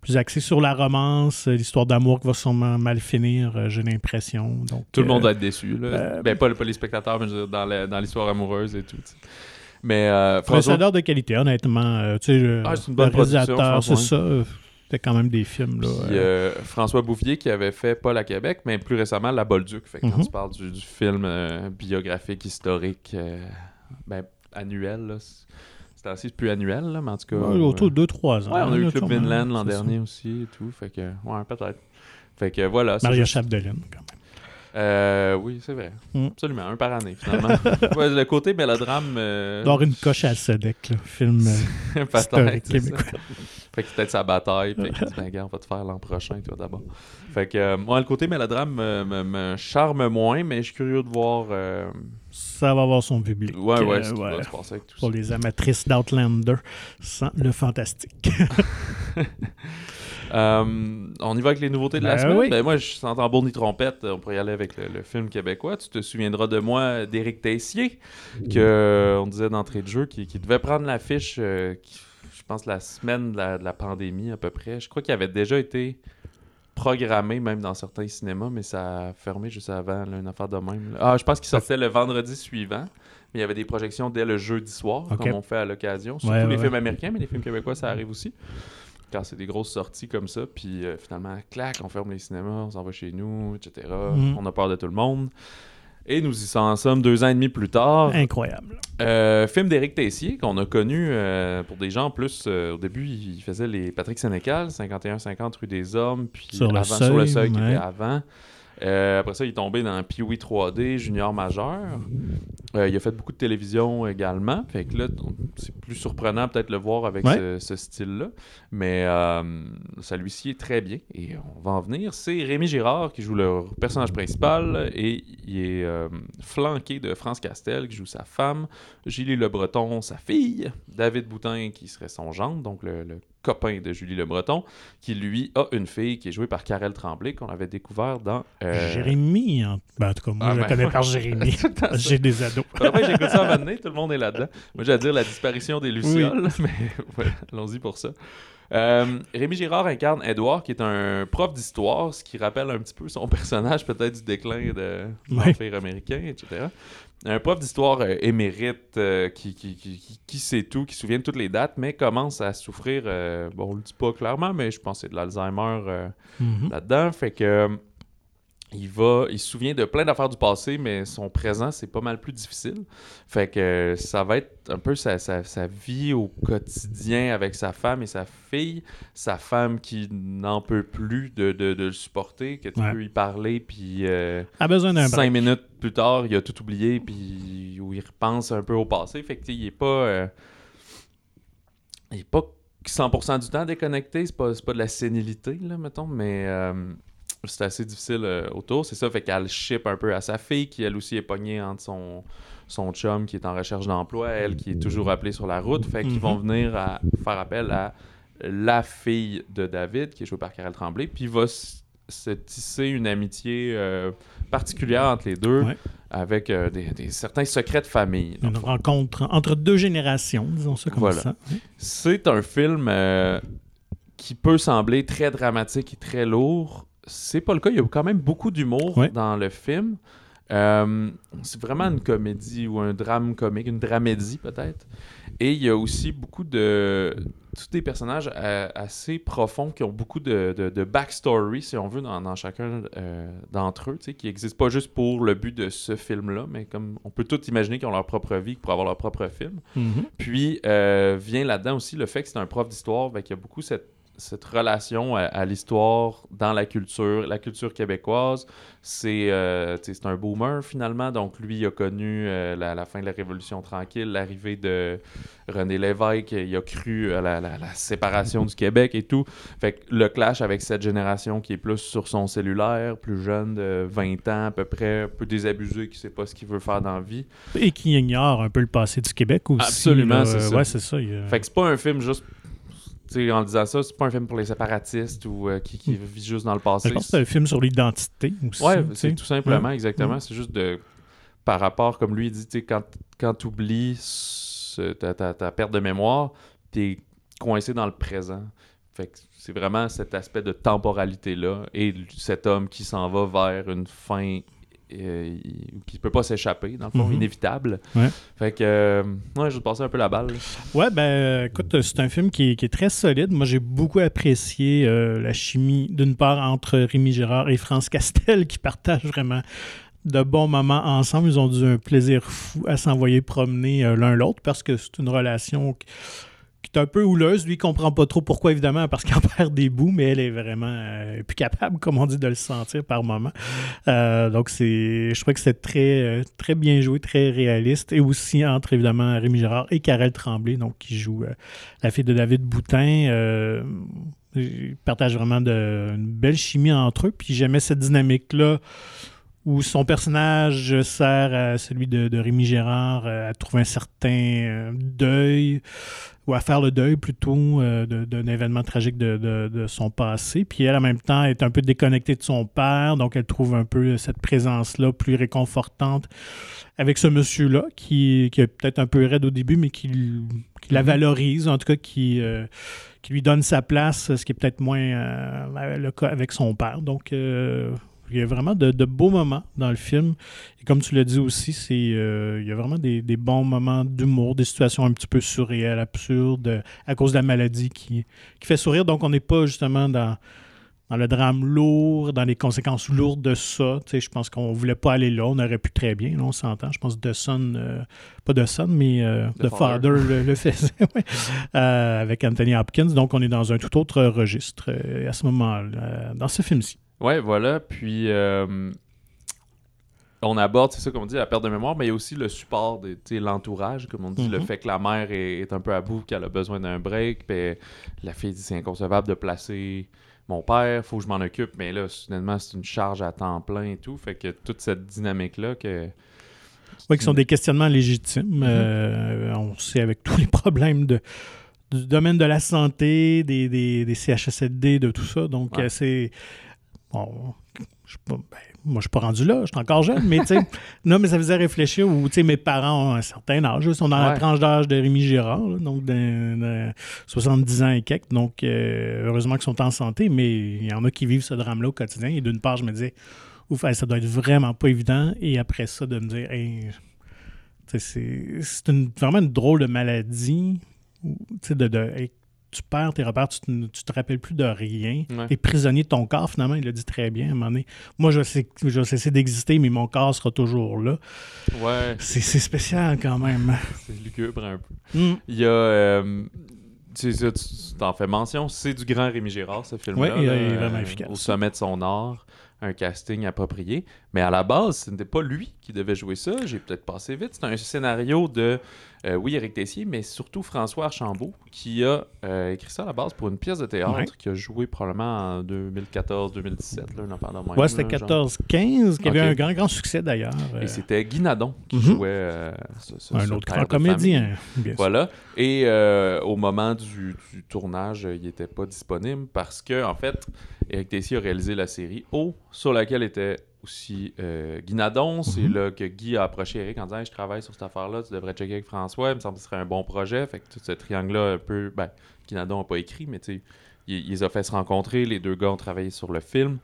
plus axé sur la romance, l'histoire d'amour qui va sûrement mal finir, euh, j'ai l'impression. Donc, Tout le monde va être déçu. Là. ben, pas, pas les spectateurs, mais je veux dire, dans, l'histoire amoureuse et tout. tu sais. Mais euh, François, de qualité, honnêtement. tu sais, Ah, c'est une bonne réalisateur, c'est ça. C'était quand même des films. Là, puis, euh, euh, François Bouvier qui avait fait Paul à Québec, mais plus récemment La Bolduc. Fait que quand Mhm. tu parles du, du film euh, biographique, historique, ben, annuel, là, c'est c'est assez plus annuel, là, mais en tout cas. ouais, autour euh, de 2-3 ans. ouais, on a eu là, Club Vinland l'an dernier aussi et tout. Fait que, ouais, peut-être. Fait que voilà. Maria Chapdelaine, quand même. Euh, oui, c'est vrai. Mm. Absolument, un par année finalement. Ouais, le côté mélodrame. euh, D'avoir une coche à la Sodec, là, film euh, Peut-être, historique c'est ça. québécois. Fait que c'est peut-être sa bataille, puis qu'il dit, ben, gars, on va te faire l'an prochain, toi, d'abord. Fait que, euh, moi, le côté mélodrame me, me- me charme moins, mais je suis curieux de voir. euh, Ça va avoir son public. Ouais, ouais, euh, ce qui ouais. tout ça. Pour les amatrices d'Outlander, sans le fantastique. Euh, on y va avec les nouveautés de la Ben semaine? oui. Ben, moi, je sens tambour ni trompette. On pourrait y aller avec le, le film québécois. Tu te souviendras de moi, d'Éric Tessier, que on disait d'entrée de jeu, qui, qui devait prendre l'affiche, euh, je pense, la semaine de la, de la pandémie à peu près. Je crois qu'il avait déjà été programmé, même dans certains cinémas, mais ça a fermé juste avant, là, une affaire de même. là. Ah, je pense qu'il sortait le vendredi suivant. Mais il y avait des projections dès le jeudi soir, comme on fait à l'occasion. Surtout Ouais, les ouais, films américains, mais les films québécois, ça arrive aussi quand c'est des grosses sorties comme ça, puis euh, finalement, clac, on ferme les cinémas, on s'en va chez nous, etc. Mhm. On a peur de tout le monde. Et nous y en sommes deux ans et demi plus tard. Incroyable. Euh, film d'Éric Tessier, qu'on a connu euh, pour des gens plus. euh, au début, il faisait les Patrick Sénécal, 51-50 rue des Hommes, puis Sur le avant, sur le Seuil, seuil qui était avant. Euh, après ça, il est tombé dans Pee-Wee 3D, Junior Majeur. Euh, il a fait beaucoup de télévision également. Fait que là, c'est plus surprenant peut-être le voir avec Ouais. ce, ce style-là. Mais euh, ça lui sied très bien. Et on va en venir. C'est Rémi Girard qui joue le personnage principal et il est euh, flanqué de France Castel qui joue sa femme, Julie Le Breton, sa fille, David Boutin qui serait son gendre, donc le, le copain de Julie Le Breton, qui lui a une fille qui est jouée par Karel Tremblay qu'on avait découvert dans. euh, Jérémy, en... ben, en tout cas, moi, Ah, je ben, connais par Jérémy. J'ai des ados. J'écoute ça à un moment donné, tout le monde est là-dedans. Moi, j'allais dire la disparition des Lucioles, mais ouais, allons-y pour ça. Euh, Rémi Girard incarne Edouard, qui est un prof d'histoire, ce qui rappelle un petit peu son personnage, peut-être du déclin de l'Empire américain, etc. Un prof d'histoire euh, émérite euh, qui, qui, qui, qui- sait tout, qui se souvient de toutes les dates, mais commence à souffrir, euh, bon, on le dit pas clairement, mais je pense que c'est de l'Alzheimer Mhm. là-dedans. Fait que il va, il se souvient de plein d'affaires du passé, mais son présent, c'est pas mal plus difficile. Fait que euh, ça va être un peu sa, sa- sa vie au quotidien avec sa femme et sa fille. Sa femme qui n'en peut plus de, de- de le supporter, que tu Ouais. peux y parler, puis euh, A besoin d'un cinq break. minutes plus tard, il a tout oublié, puis où il repense un peu au passé. Fait que il est pas, euh, il est pas 100% du temps déconnecté. C'est pas, c'est pas de la sénilité, là, mettons, mais euh, c'est assez difficile euh, autour. C'est ça, fait qu'elle ship un peu à sa fille, qui elle aussi est pognée entre son, son chum qui est en recherche d'emploi, elle qui est toujours appelée sur la route. Fait qu'ils vont venir à faire appel à la fille de David, qui est jouée par Karel Tremblay, puis il va se tisser une amitié euh, particulière entre les deux, Ouais. avec euh, des, des- certains secrets de famille. Une rencontre entre deux générations, disons ça comme Voilà. ça. C'est un film qui peut sembler très dramatique et très lourd. C'est pas le cas. Il y a quand même beaucoup d'humour Ouais. dans le film. Euh, c'est vraiment une comédie ou un drame comique, une dramédie peut-être. Et il y a aussi beaucoup de. Tous des personnages euh, assez profonds qui ont beaucoup de, de, backstory, si on veut, dans, chacun euh, d'entre eux, qui n'existent pas juste pour le but de ce film-là, mais comme on peut tout imaginer qu'ils ont leur propre vie pour avoir leur propre film. Mhm. Puis vient là-dedans aussi le fait que c'est un prof d'histoire, ben, qu'il y a beaucoup cette cette relation à, l'histoire dans la culture, la culture québécoise. C'est euh, un boomer finalement, donc lui il a connu euh, la, fin de la Révolution tranquille, l'arrivée de René Lévesque, il a cru à la, séparation du Québec et tout. Fait que le clash avec cette génération qui est plus sur son cellulaire, plus jeune de 20 ans à peu près, un peu désabusé, qui sait pas ce qu'il veut faire dans la vie. Et qui ignore un peu le passé du Québec aussi. Absolument, c'est ça. Ouais, c'est ça. Fait que c'est pas un film juste en disant ça, c'est pas un film pour les séparatistes ou euh, qui, qui hmm. vit juste dans le passé. Je pense que c'est un film sur l'identité aussi. Ouais, c'est tout simplement, exactement. C'est juste de. Par rapport, comme lui dit, quand, quand tu oublies ta, ta, perte de mémoire, tu es coincé dans le présent. Fait que c'est vraiment cet aspect de temporalité-là et cet homme qui s'en va vers une fin euh, qui peut pas s'échapper, dans le fond, mhm. inévitable. Fait que, euh, ouais, je vais te passer un peu la balle. Ouais, ben, écoute, c'est un film qui est, très solide. Moi, j'ai beaucoup apprécié euh, la chimie, d'une part, entre Rémi Gérard et France Castel, qui partagent vraiment de bons moments ensemble. Ils ont eu un plaisir fou à s'envoyer promener l'un l'autre parce que c'est une relation qui est un peu houleuse. Lui, il comprend pas trop pourquoi, évidemment, parce qu'il perd des bouts, mais elle est vraiment euh, plus capable, comme on dit, de le sentir par moment. Euh, donc, c'est, je crois que c'est très, euh, très bien joué, très réaliste. Et aussi entre, évidemment, Rémi Gérard et Karel Tremblay, donc qui joue la fille de David Boutin. ils partagent vraiment de, une belle chimie entre eux. Puis j'aimais cette dynamique-là où son personnage sert à celui de, de Rémi Gérard à trouver un certain deuil ou à faire le deuil plutôt euh, d'un événement tragique de, son passé. Puis elle, en même temps, est un peu déconnectée de son père, donc elle trouve un peu cette présence-là plus réconfortante avec ce monsieur-là, qui, qui est peut-être un peu raide au début, mais qui, la mhm. valorise, en tout cas qui, euh, qui lui donne sa place, ce qui est peut-être moins euh, le cas avec son père. Donc, il y a vraiment de, beaux moments dans le film. Et comme tu l'as dit aussi, c'est euh, il y a vraiment des, bons moments d'humour, des situations un petit peu surréelles, absurdes, à cause de la maladie qui, qui fait sourire. Donc, on n'est pas justement dans, dans le drame lourd, dans les conséquences lourdes de ça. je pense qu'on ne voulait pas aller là. On aurait pu très bien, on s'entend. Je pense que The Son, euh, pas The Son, mais euh, The, Father, le, faisait, avec Anthony Hopkins. Donc, on est dans un tout autre registre à ce moment-là, dans ce film-ci. Ouais, voilà. Puis euh, on aborde, c'est ça qu'on dit, la perte de mémoire, mais il y a aussi le support, de l'entourage, comme on dit, le mhm. fait que la mère est, un peu à bout, qu'elle a besoin d'un break, puis la fille dit c'est inconcevable de placer mon père, faut que je m'en occupe, mais là, soudainement, c'est une charge à temps plein et tout, fait que toute cette dynamique-là que... Oui, qui sont des questionnements légitimes. Mhm. Euh, on sait avec tous les problèmes de, du domaine de la santé, des, des, des CHSLD, de tout ça. Donc, euh, c'est Bon, je ben, moi, je suis pas rendu là, je suis encore jeune, mais tu sais, non, mais ça faisait réfléchir où, tu sais, mes parents ont un certain âge, ils sont dans la tranche d'âge de Rémi Girard, donc de, 70 ans et quelques, donc euh, heureusement qu'ils sont en santé, mais il y en a qui vivent ce drame-là au quotidien, et d'une part, je me disais, ouf, ça doit être vraiment pas évident, et après ça, de me dire, c'est vraiment une drôle de maladie, de tu perds tes repères, tu te, te rappelles plus de rien. Tu es prisonnier de ton corps, finalement, il l'a dit très bien à un moment donné. Moi, je sais, je cesser d'exister, mais mon corps sera toujours là. Ouais. C'est spécial quand même. C'est lugubre un peu. Hmm. Il y a. Euh, tu t'en fais mention, c'est du grand Rémi Girard, ce film-là. Oui, il est vraiment efficace. Au sommet de son art un casting approprié. Mais à la base, ce n'était pas lui qui devait jouer ça. J'ai peut-être passé vite. C'est un scénario de euh, oui, Eric Tessier, mais surtout François Archambault, qui a euh, écrit ça à la base pour une pièce de théâtre qui a joué probablement en 2014-2017. Ouais, c'était 14-15, qui avait un grand, grand succès d'ailleurs. Et c'était Guy Nadon qui mhm. jouait euh, ce, Un autre grand comédien, bien Voilà. Et au moment du, tournage, il n'était pas disponible parce que, en fait, Eric Tessier a réalisé la série O, sur laquelle était aussi euh, Guy Nadon. C'est mhm. là que Guy a approché Eric en disant Je travaille sur cette affaire-là, tu devrais checker avec François. Il me semble que ce serait un bon projet. Fait que tout ce triangle-là, un peu. Ben, Guy Nadon n'a pas écrit, mais tu sais, il, les a fait se rencontrer. Les deux gars ont travaillé sur le film.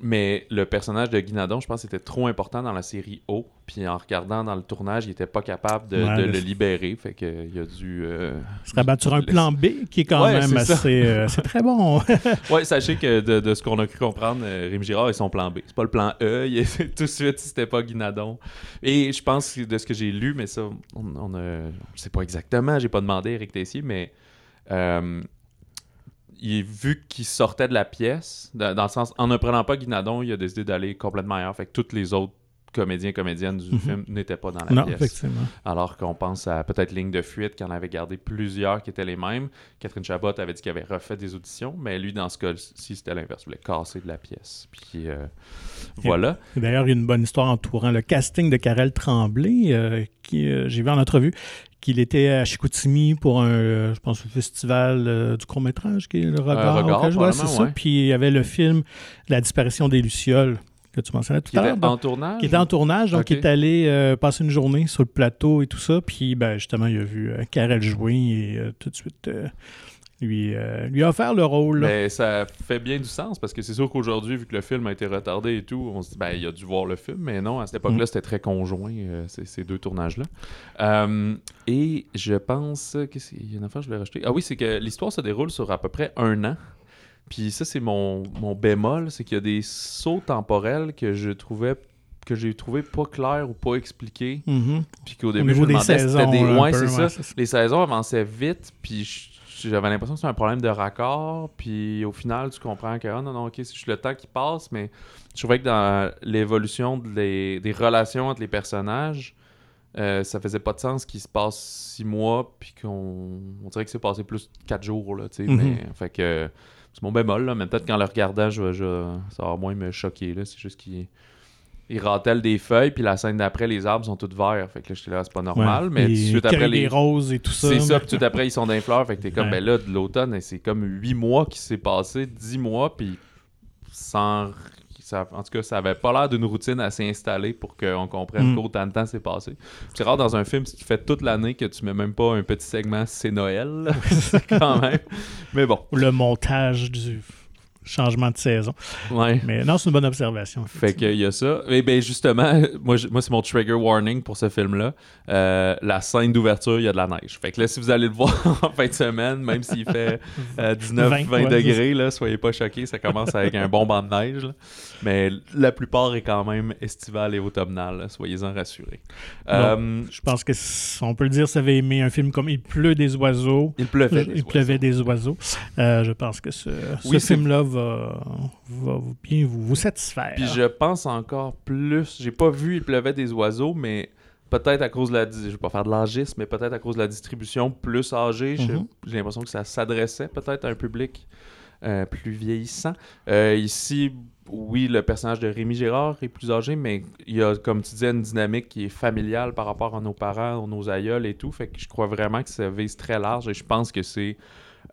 Mais le personnage de Guinadon, je pense, était trop important dans la série O. Puis en regardant dans le tournage, il était pas capable de, Ouais, de le- le libérer. Fait qu'il a dû. euh, Se rabattre sur un plan B qui est quand Ouais, même assez. euh, c'est très bon. Ouais, sachez que de, de ce qu'on a cru comprendre, euh, Rémi Girard est son plan B. C'est pas le plan E. Il est, tout de suite, c'était pas Guinadon. Et je pense que de ce que j'ai lu, mais ça, on, on a, je sais pas exactement, j'ai pas demandé à Eric Tessier, mais euh, il, vu qu'il sortait de la pièce, dans, dans le sens, en ne prenant pas Guinadon, il a décidé d'aller complètement ailleurs. Fait que tous les autres comédiens comédiennes du Mhm. film n'étaient pas dans la non, pièce. effectivement. Alors qu'on pense à peut-être Ligne de fuite, qu'on avait gardé plusieurs qui étaient les mêmes. Catherine Chabot avait dit qu'elle avait refait des auditions, mais lui, dans ce cas-ci, c'était l'inverse. Il voulait casser de la pièce. Puis euh, voilà. D'ailleurs, il y a une bonne histoire entourant le casting de Karel Tremblay, euh, qui euh, j'ai vu en entrevue qu'il était à Chicoutimi pour un, euh, je pense, festival euh, du court-métrage, qui est le Regard. Regard, je- ouais, c'est ça. ouais. Puis il y avait le film La disparition des Lucioles, que tu mentionnais tout Qui à l'heure. était donc- en tournage. qui était en tournage, donc il est allé euh, passer une journée sur le plateau et tout ça. Puis ben, justement, il a vu euh, Karel jouer et euh, tout de suite euh, lui, euh, lui a offert le rôle. Mais ça fait bien du sens parce que c'est sûr qu'aujourd'hui, vu que le film a été retardé et tout, on se dit, ben, il a dû voir le film, mais non, à cette époque-là, Mm. c'était très conjoint, euh, ces, ces deux tournages-là. Euh, et je pense, qu'il y a une affaire que je voulais rajouter? Ah oui, c'est que l'histoire se déroule sur à peu près un an. Puis ça, c'est mon, mon bémol, c'est qu'il y a des sauts temporels que je trouvais que j'ai trouvé pas clairs ou pas expliqués. Mhm. Puis qu'au Au début, je niveau me des demandais saisons. des... Ouais, c'est ouais, ça les saisons avançaient vite, puis je- j'avais l'impression que c'était un problème de raccord, puis au final, tu comprends que, ah non, non, ok, c'est juste le temps qui passe, mais je trouvais que dans l'évolution de des relations entre les personnages, euh, ça faisait pas de sens qu'il se passe six mois, puis qu'on on dirait que c'est passé plus de quatre jours, là, tu sais, Mhm. mais, fait que c'est mon bémol, là, mais peut-être qu'en le regardant, je, je- ça va moins me choquer, c'est juste qu'il... Il ratelle des feuilles, puis la scène d'après, les arbres sont tous verts. Fait que là, j'étais là, c'est pas normal. Ouais. Mais tout de Et suite après, les, roses et tout ça. c'est ça, puis tout après, ils sont dans les fleurs. Fait que t'es comme, ben là, de l'automne, c'est comme huit mois qui s'est passé, dix mois, puis sans. ça- en tout cas, ça avait pas l'air d'une routine assez installée pour qu'on comprenne Mm. qu'autant de temps s'est passé. C'est rare dans un film, si tu fais toute l'année, que tu mets même pas un petit segment, c'est Noël, quand même. Mais bon, Le montage du changement de saison. ouais. Mais non, c'est une bonne observation. Fait qu'il y a ça. Et ben justement, moi, moi c'est mon trigger warning pour ce film-là. Euh, la scène d'ouverture, il y a de la neige. Fait que là, si vous allez le voir en fin de semaine, même s'il fait euh, 19, 20, 20, ouais, degrés, là, soyez pas choqués, ça commence avec un bon banc de neige. là. Mais la plupart est quand même estival et automnal, là, soyez-en rassurés. Euh, Je pense que on peut le dire, ça avait aimé un film comme Il pleut des oiseaux. il pleuvait. des Il pleuvait des oiseaux. Euh, je pense que ce, Oui, film-là va, bien vous, vous satisfaire. Puis je pense encore plus. J'ai pas vu Il pleuvait des oiseaux, mais peut-être à cause de la. Je vais pas faire de mais peut-être à cause de la distribution plus âgée. Mhm. J'ai l'impression que ça s'adressait peut-être à un public euh, plus vieillissant. Euh, ici, oui, le personnage de Rémi Gérard est plus âgé, mais il y a, comme tu disais, une dynamique qui est familiale par rapport à nos parents, nos aïeuls et tout. Fait que je crois vraiment que ça vise très large et je pense que c'est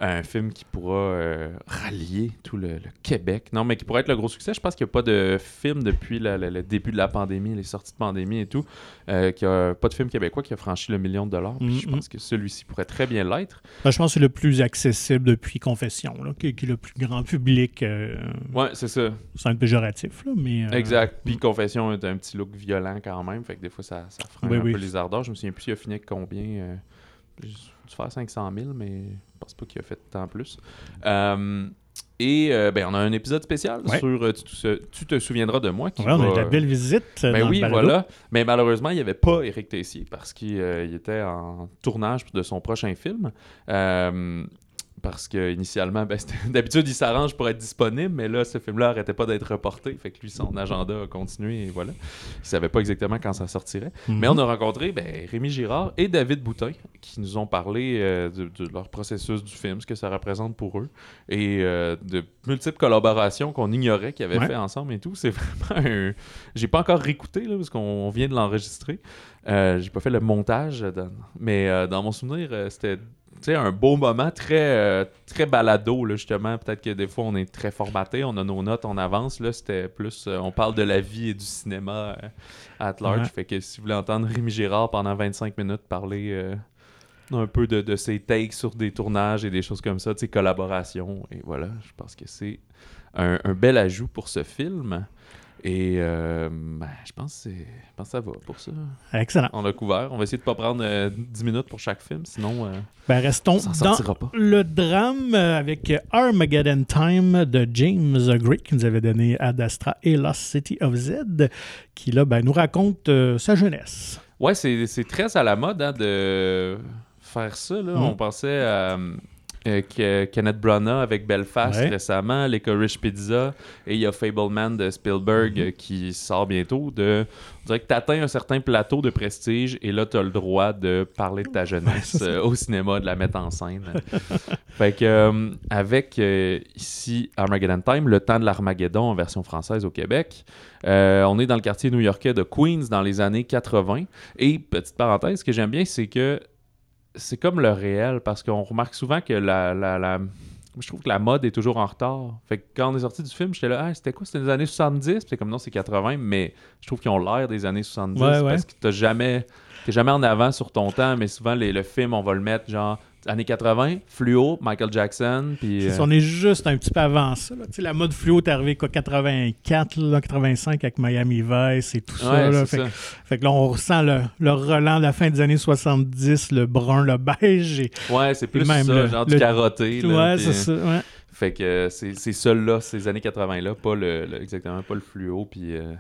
un film qui pourra euh, rallier tout le, le Québec. Non, mais qui pourrait être le gros succès. Je pense qu'il n'y a pas de film depuis la- la- le début de la pandémie, les sorties de pandémie et tout, euh, qu'il y a pas de film québécois qui a franchi le million de dollars. Puis je Mhm. pense que celui-ci pourrait très bien l'être. Ben, je pense que c'est le plus accessible depuis Confession, là, qui, qui est le plus grand public, euh, Ouais, c'est ça. sans être péjoratif. Là, mais, euh, Exact. Puis Confession est un petit look violent quand même. Fait que des fois, ça, ça freine Oui, un oui. peu les ardeurs. Je me souviens plus s'il a fini avec combien. Dû faire 500 000, mais je pense pas qu'il a fait tant plus. Euh, et euh, ben, on a un épisode spécial Ouais. sur euh, tu, te- tu te souviendras de moi. Qui ouais, on a eu de la belle visite. Ben dans oui, voilà. Mais malheureusement, il n'y avait pas Éric Tessier parce qu'il euh, il était en tournage de son prochain film. Parce qu'initialement, ben, c'était- d'habitude, il s'arrange pour être disponible, mais là, ce film-là n'arrêtait pas d'être reporté. Fait que lui, son agenda a continué et voilà. Il savait pas exactement quand ça sortirait. Mhm. Mais on a rencontré ben, Rémi Girard et David Boutin qui nous ont parlé euh, de, de leur processus du film, ce que ça représente pour eux et euh, de multiples collaborations qu'on ignorait qu'ils avaient Ouais. fait ensemble et tout. C'est vraiment un. J'ai pas encore réécouté là, parce qu'on vient de l'enregistrer. Euh, J'ai pas fait le montage, dans- mais euh, dans mon souvenir, c'était. Tu sais, un beau moment très, euh, très balado, là, justement. Peut-être que des fois, on est très formaté, on a nos notes, on avance. Là, c'était plus. euh, on parle de la vie et du cinéma euh, at large. Ouais. Fait que si vous voulez entendre Rémi Girard pendant 25 minutes parler euh, un peu de, de ses takes sur des tournages et des choses comme ça, de ses collaborations, et voilà, je pense que c'est un, un bel ajout pour ce film. Et euh, ben, je, pense je pense que ça va pour ça. Excellent. On a couvert. On va essayer de pas prendre euh, 10 minutes pour chaque film, sinon euh, Ben, restons on dans pas. le drame euh, avec Armageddon Time de James Gray qui nous avait donné Ad Astra et Lost City of Z qui là ben, nous raconte euh, sa jeunesse. Ouais, c'est c'est très à la mode hein, de faire ça. Là. Mm. On pensait à euh, que Kenneth Branagh avec Belfast Ouais. récemment, Licorice Pizza, et il y a Fableman de Spielberg Mm-hmm. euh, qui sort bientôt. De, on dirait que tu atteins un certain plateau de prestige et là, tu as le droit de parler de ta jeunesse euh, au cinéma, de la mettre en scène. fait que, euh, avec euh, ici Armageddon Time, le temps de l'Armageddon en version française au Québec, euh, on est dans le quartier new-yorkais de Queens dans les années 80. Et petite parenthèse, ce que j'aime bien, c'est que c'est comme le réel parce qu'on remarque souvent que la, la, la- je trouve que la mode est toujours en retard. Fait que quand on est sorti du film, j'étais là, Ah, c'était quoi C'était les années 70 Puis c'est comme non, c'est 80, mais je trouve qu'ils ont l'air des années 70 Ouais, ouais. parce que t'as jamais, t'es jamais en avant sur ton temps, mais souvent les- le film, on va le mettre genre années 80, fluo, Michael Jackson, puis. Euh, on est juste un petit peu avant ça. là. La mode fluo est arrivée quoi, 84, là, 85 avec Miami Vice et tout ça. là. Fait, ça. fait que là, on ressent le, le relan de la fin des années 70, le brun, le beige. Et... Ouais, c'est plus même ça, le- genre le- du carotté. là, Ouais, puis- c'est ça. ouais. Fait que euh, c'est c'est ça là, ces années 80 là, pas le, le- exactement pas le fluo puis euh,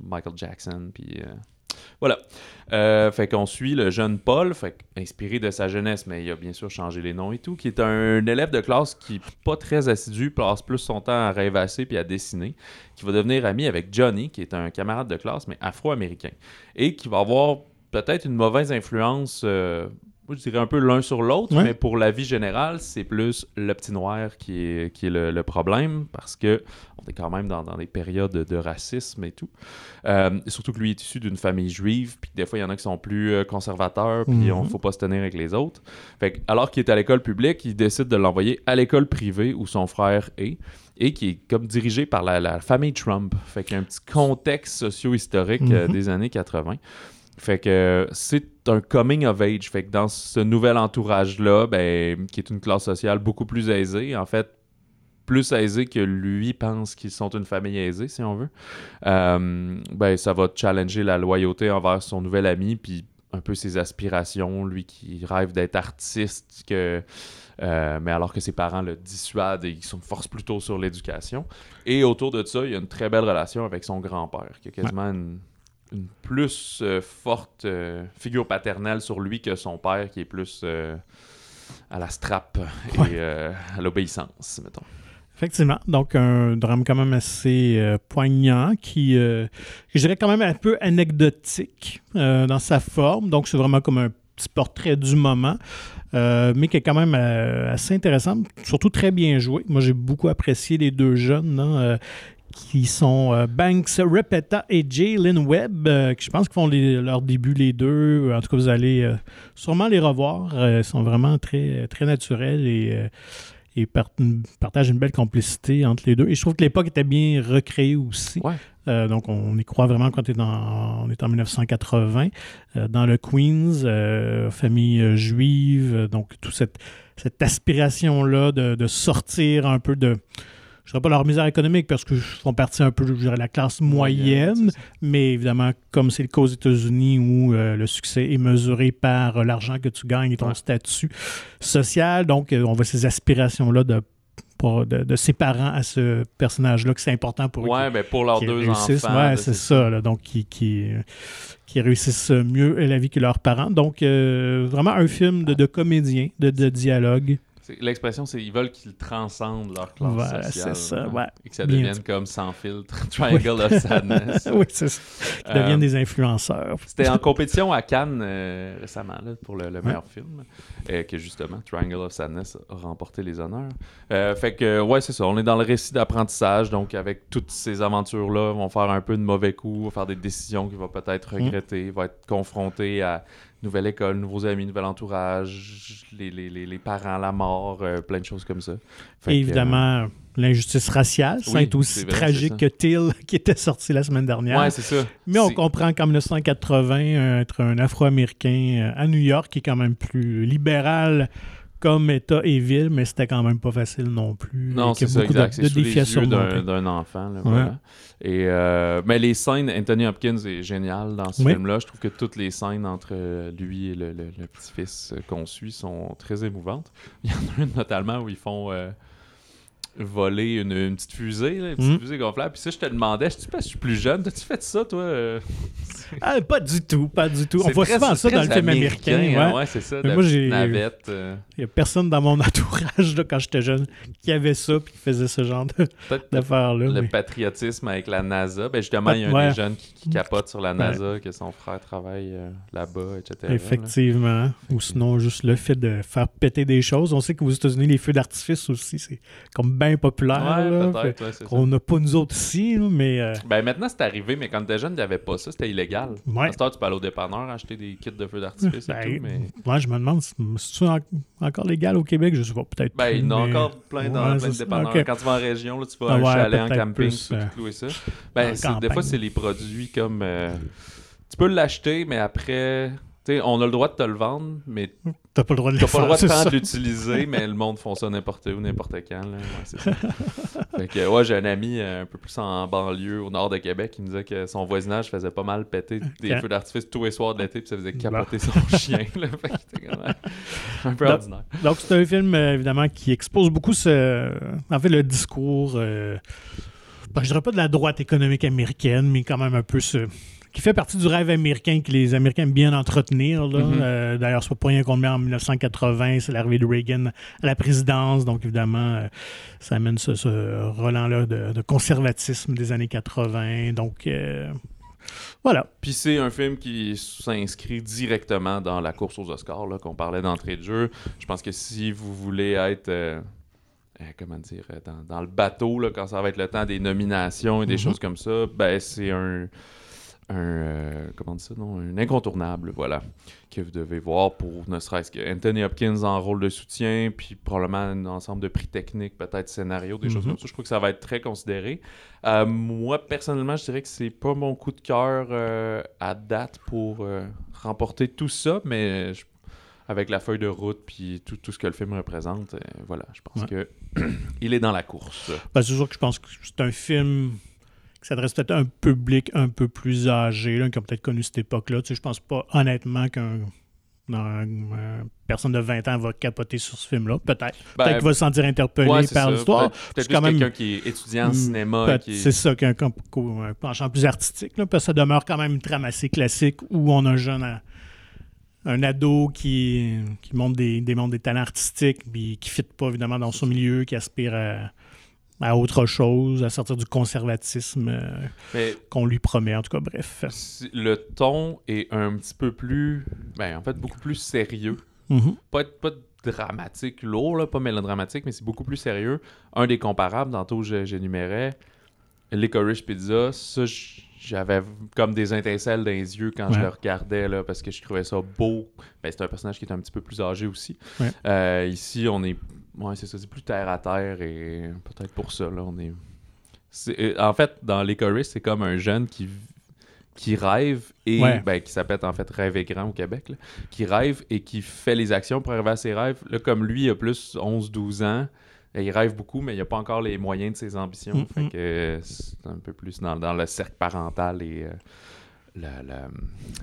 Michael Jackson puis euh, voilà. Euh, fait qu'on suit le jeune Paul, fait inspiré de sa jeunesse, mais il a bien sûr changé les noms et tout, qui est un élève de classe qui pas très assidu, passe plus son temps à rêvasser puis à dessiner, qui va devenir ami avec Johnny, qui est un camarade de classe mais afro-américain, et qui va avoir peut-être une mauvaise influence. euh, moi, je dirais un peu l'un sur l'autre, Ouais. mais pour la vie générale, c'est plus le petit noir qui est, qui est le, le problème parce que on est quand même dans, dans des périodes de, racisme et tout. Euh, surtout que lui est issu d'une famille juive, puis des fois, il y en a qui sont plus euh, conservateurs, puis Mhm. on faut pas se tenir avec les autres. Fait que, alors qu'il est à l'école publique, il décide de l'envoyer à l'école privée où son frère est et qui est comme dirigé par la, la famille Trump. Fait qu'il y a un petit contexte socio-historique euh, Mhm. des années 80. Fait que c'est un coming of age. Fait que dans ce nouvel entourage-là, ben, qui est une classe sociale beaucoup plus aisée, en fait, plus aisée que lui pense qu'ils sont une famille aisée, si on veut, euh, ben, ça va challenger la loyauté envers son nouvel ami, puis un peu ses aspirations, lui qui rêve d'être artiste, que, euh, mais alors que ses parents le dissuadent et ils se forcent plutôt sur l'éducation. Et autour de ça, il y a une très belle relation avec son grand-père, qui a quasiment une, une plus euh, forte euh, figure paternelle sur lui que son père, qui est plus euh, à la strap et Ouais. à l'obéissance, mettons. Effectivement. Donc, un drame quand même assez euh, poignant qui, euh, je dirais quand même un peu anecdotique euh, dans sa forme. Donc, c'est vraiment comme un petit portrait du moment, mais qui est quand même assez intéressant, surtout très bien joué. Moi, j'ai beaucoup apprécié les deux jeunes. hein, qui sont euh, Banks Repeta et Jalen Webb, euh, qui je pense qu'ils font les- leur début les deux. En tout cas, vous allez euh, sûrement les revoir. Euh, ils sont vraiment très, très naturels et, euh, et par- partagent une belle complicité entre les deux. Et je trouve que l'époque était bien recréée aussi. Ouais. Euh, donc, on y croit vraiment quand on est, dans, on est en 1980, euh, dans le Queens, euh, famille euh, juive, euh, donc toute cette, cette aspiration-là de, de sortir un peu de, je dirais pas leur misère économique parce qu'ils font partie un peu, je dirais, de la classe moyenne, mais évidemment, comme c'est le cas aux États-Unis où euh, le succès est mesuré par euh, l'argent que tu gagnes et ton Ouais. statut social, donc euh, on voit ces aspirations-là de, pour- de, de ses parents à ce personnage-là, que c'est important pour eux Ouais, ben pour leurs deux réussissent. enfants. Ouais, c'est ça. là, donc, qui, qui, qui réussissent mieux la vie que leurs parents. Donc, euh, vraiment un film de, de comédien, de, de dialogue. L'expression, c'est ils veulent qu'ils transcendent leur classe sociale. c'est ça, hein, ouais. Et que ça devienne dit. comme sans filtre, Triangle of Sadness. oui, c'est ça. Qui Euh, deviennent des influenceurs. C'était en compétition à Cannes euh, récemment là, pour le, le meilleur film, euh, que justement Triangle of Sadness a remporté les honneurs. Euh, fait que, ouais, c'est ça. On est dans le récit d'apprentissage, donc avec toutes ces aventures-là, on va faire un peu de mauvais coups, on va faire des décisions qu'il va peut-être Mm. regretter, il va être confronté à nouvelle école, nouveaux amis, nouvel entourage, les, les, les, les parents, la mort, euh, plein de choses comme ça. Fait Et que, évidemment, l'injustice raciale. Ça oui, est aussi vrai, tragique que Till, qui était sorti la semaine euh, dernière. Ouais, c'est ça. Mais on comprend qu'en 1980, euh, être un Afro-Américain euh, à New York est quand même plus libéral comme État et ville, mais c'était quand même pas facile non plus. Non, c'est ça, beaucoup exact. de, C'est sous les yeux d'un enfant. là, voilà. Et, euh, mais les scènes, Anthony Hopkins est génial dans ce Oui. film-là. Je trouve que toutes les scènes entre euh, lui et le, le- le petit-fils euh, qu'on suit sont très émouvantes. Il y en a une notamment où ils font euh, voler une, une petite fusée, là, une petite Mhm. fusée gonflable. Puis ça, je te demandais, je sais pas si je suis plus jeune, t'as-tu fait ça, toi? euh? Ah, pas du tout, pas du tout. On voit très- souvent ça dans le film américain. hein, ouais. ouais, c'est ça. Mais moi, j'ai- navette. euh, Il y a personne dans mon entourage là, quand j'étais jeune qui avait ça puis qui faisait ce genre d'affaires-là. le mais- patriotisme avec la NASA. Ben justement, il y a un des jeunes qui, qui capote sur la NASA, que son frère travaille euh, là-bas, etc. là. Effectivement. Ou sinon, juste le fait de faire péter des choses. On sait qu'aux États-Unis, les feux d'artifice aussi, c'est comme bien populaire. Ouais, qu'on n'a pas nous autres ici, mais euh, Ben maintenant, c'est arrivé, mais quand t'étais jeune, il n'y avait pas ça, c'était illégal. Ouais. À cette heure, tu peux aller au dépanneur acheter des kits de feux d'artifice et ben, tout, mais... ouais, je me demande si c'est en- encore légal au Québec, je sais pas, peut-être. Ben, il y en a mais- encore plein dans Ouais, plein de dépanneurs. Quand tu vas en région, là, tu vas à Ah en camping, plus, tu peux euh, ça. en Ben, des fois, c'est les produits comme... euh, tu peux l'acheter, mais après... Tu sais, on a le droit de te le vendre, mais T'as pas le droit de le T'as pas le droit de l'utiliser, mais le monde font ça n'importe où, n'importe quand. Là. Ouais, ça. fait que, ouais, j'ai un ami euh, un peu plus en banlieue, au nord de Québec, qui me disait que son voisinage faisait pas mal péter des feux d'artifice tous les soirs de l'été, puis ça faisait capoter son chien. Là. Fait que quand même un peu Donc- ordinaire. Donc, c'est un film, euh, évidemment, qui expose beaucoup ce, en fait, le discours, euh, ben, je dirais pas de la droite économique américaine, mais quand même un peu ce, qui fait partie du rêve américain que les Américains aiment bien entretenir. là. Mhm. Euh, D'ailleurs, c'est pas pour rien qu'on le met en 1980, c'est l'arrivée de Reagan à la présidence, donc évidemment, euh, ça amène ce, ce relent-là de, de conservatisme des années 80. Donc, euh, voilà. Puis c'est un film qui s'inscrit directement dans la course aux Oscars, là, qu'on parlait d'entrée de jeu. Je pense que si vous voulez être, comment dire, dans, dans le bateau, là, quand ça va être le temps des nominations et des Mhm. choses comme ça, ben c'est un, un euh, comment ça, non, un incontournable, voilà, que vous devez voir pour ne serait-ce que Anthony Hopkins en rôle de soutien, puis probablement un ensemble de prix techniques, peut-être scénario, des choses Mhm. comme ça. Je trouve que ça va être très considéré. Euh, moi, personnellement, je dirais que c'est pas mon coup de cœur euh, à date pour remporter tout ça, mais je- avec la feuille de route puis tout, tout ce que le film représente, euh, voilà, je pense que il est dans la course. Ben, c'est sûr que je pense que c'est un film qui s'adresse peut-être à un public un peu plus âgé, là, qui a peut-être connu cette époque-là. Tu sais, je pense pas honnêtement qu'un un- un personne de 20 ans va capoter sur ce film-là. Peut-être. Ben, peut-être qu'il va se sentir interpellé ouais, par l'histoire. Peut-être C'est peut-être plus même- quelqu'un qui est étudiant en Hmm, cinéma. Qui est- C'est ça, qu'un qu'un- qu'un penchant plus artistique. Là, parce que ça demeure quand même une trame assez classique où on a un jeune, à- un ado qui, qui montre des, des montre des talents artistiques, puis qui ne fit pas évidemment dans son milieu, qui aspire à, à autre chose, à sortir du conservatisme euh, qu'on lui promet. En tout cas, bref. le ton est un petit peu plus, ben, en fait, beaucoup plus sérieux. Mhm. Pas, pas dramatique, lourd, là, pas mélodramatique, mais c'est beaucoup plus sérieux. Un des comparables, tantôt j'énumérais, Licorice Pizza, ça, j'avais comme des étincelles dans les yeux quand je le regardais, là, parce que je trouvais ça beau. Ben, c'est un personnage qui est un petit peu plus âgé aussi. Ouais. Euh, ici, on est... Ouais, c'est ça, c'est plus terre à terre, et peut-être pour ça, là, on est... euh, En fait, dans Licorice, c'est comme un jeune qui qui rêve et Ouais. ben, qui s'appelle en fait Rêve grand au Québec, là, qui rêve et qui fait les actions pour arriver à ses rêves. Là, comme lui, il a plus 11-12 ans, et il rêve beaucoup, mais il n'a pas encore les moyens de ses ambitions. Mhm. Fait que euh, c'est un peu plus dans, dans le cercle parental et euh,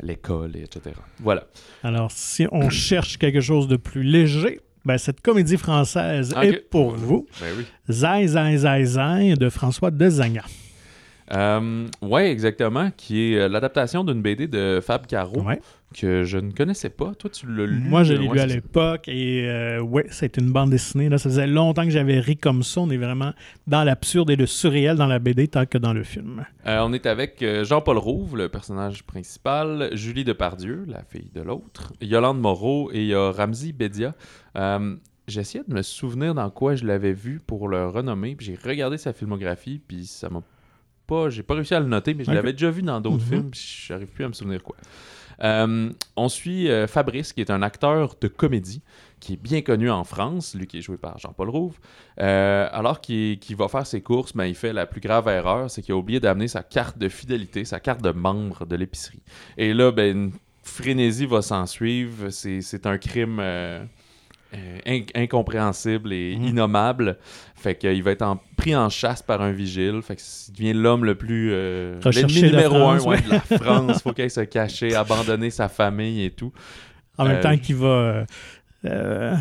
l'école, et etc. Voilà. Alors, si on cherche quelque chose de plus léger, ben, cette comédie française est pour vous. Ben oui. Zai, Zai, Zai, Zai de François Dezagna. Euh, ouais, exactement, qui est euh, l'adaptation d'une BD de Fab Caro Ouais. Que je ne connaissais pas. Toi, tu l'as lu Moi, je euh, l'ai ouais, lu à l'époque et euh, ouais, c'était une bande dessinée. Là. Ça faisait longtemps que j'avais ri comme ça. On est vraiment dans l'absurde et le surréel dans la BD tant que dans le film. Euh, on est avec euh, Jean-Paul Rouve, le personnage principal, Julie Depardieu, la fille de l'autre, Yolande Moreau et il y a Ramzi Bedia. Euh, J'essayais de me souvenir dans quoi je l'avais vu pour le renommer, j'ai regardé sa filmographie, puis ça m'a pas... J'ai pas réussi à le noter, mais je l'avais déjà vu dans d'autres Mhm. films, puis j'arrive plus à me souvenir quoi. Euh, on suit euh, Fabrice, qui est un acteur de comédie, qui est bien connu en France, lui qui est joué par Jean-Paul Rouve. Euh, alors qu'il va faire ses courses, ben, il fait la plus grave erreur, c'est qu'il a oublié d'amener sa carte de fidélité, sa carte de membre de l'épicerie. Et là, ben, une frénésie va s'en suivre. C'est un crime inc- incompréhensible et Mhm. innommable. Fait qu'il va être en- pris en chasse par un vigile. Fait qu'il devient l'homme le plus. Euh, l'ennemi numéro France, un ouais, de la France. Faut qu'il se cacher, abandonner sa famille et tout. En même Euh, temps qu'il va euh, euh,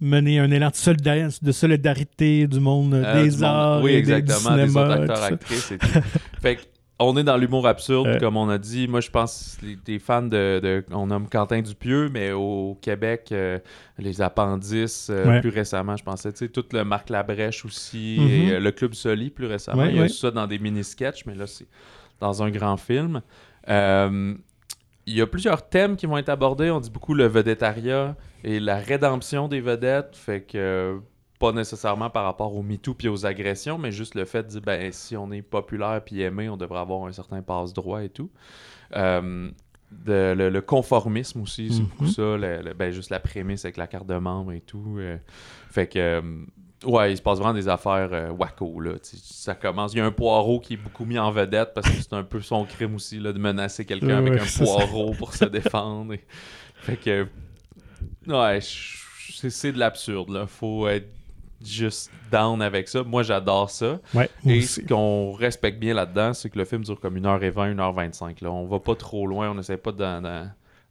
mener un élan de, solida- de solidarité du monde Euh, des arts oui, et des- du des autres acteurs, actrices et tout. fait que, on est dans l'humour absurde, Ouais. comme on a dit. Moi, je pense les, des fans de, de- On nomme Quentin Dupieux, mais au Québec, euh, les appendices, euh, Ouais. plus récemment, je pensais. Tu sais, tout le Marc Labrèche aussi, Mhm. et euh, le Club Soli, plus récemment. Ouais, Il y a ouais. ça dans des mini-sketchs, mais là, c'est dans un grand film. Euh, il y a plusieurs thèmes qui vont être abordés. On dit beaucoup le vedettariat et la rédemption des vedettes. Fait que euh, pas nécessairement par rapport au MeToo puis aux agressions, mais juste le fait de dire ben, si on est populaire puis aimé, on devrait avoir un certain passe-droit et tout. Euh, de- le, le conformisme aussi, c'est Mhm. beaucoup ça. le- le- ben, juste la prémisse avec la carte de membre et tout. euh, fait que. euh, Ouais, il se passe vraiment des affaires wacko, là. Ça commence. Il y a un poireau qui est beaucoup mis en vedette parce que c'est un peu son crime aussi, là, de menacer quelqu'un avec un ça. poireau pour se défendre. et- Fait que. Ouais, c'est de l'absurde, là. Faut être juste down avec ça. Moi, j'adore ça. Ouais, Et aussi. ce qu'on respecte bien là-dedans, c'est que le film dure comme 1h20, 1h25. Là. On va pas trop loin, on essaie pas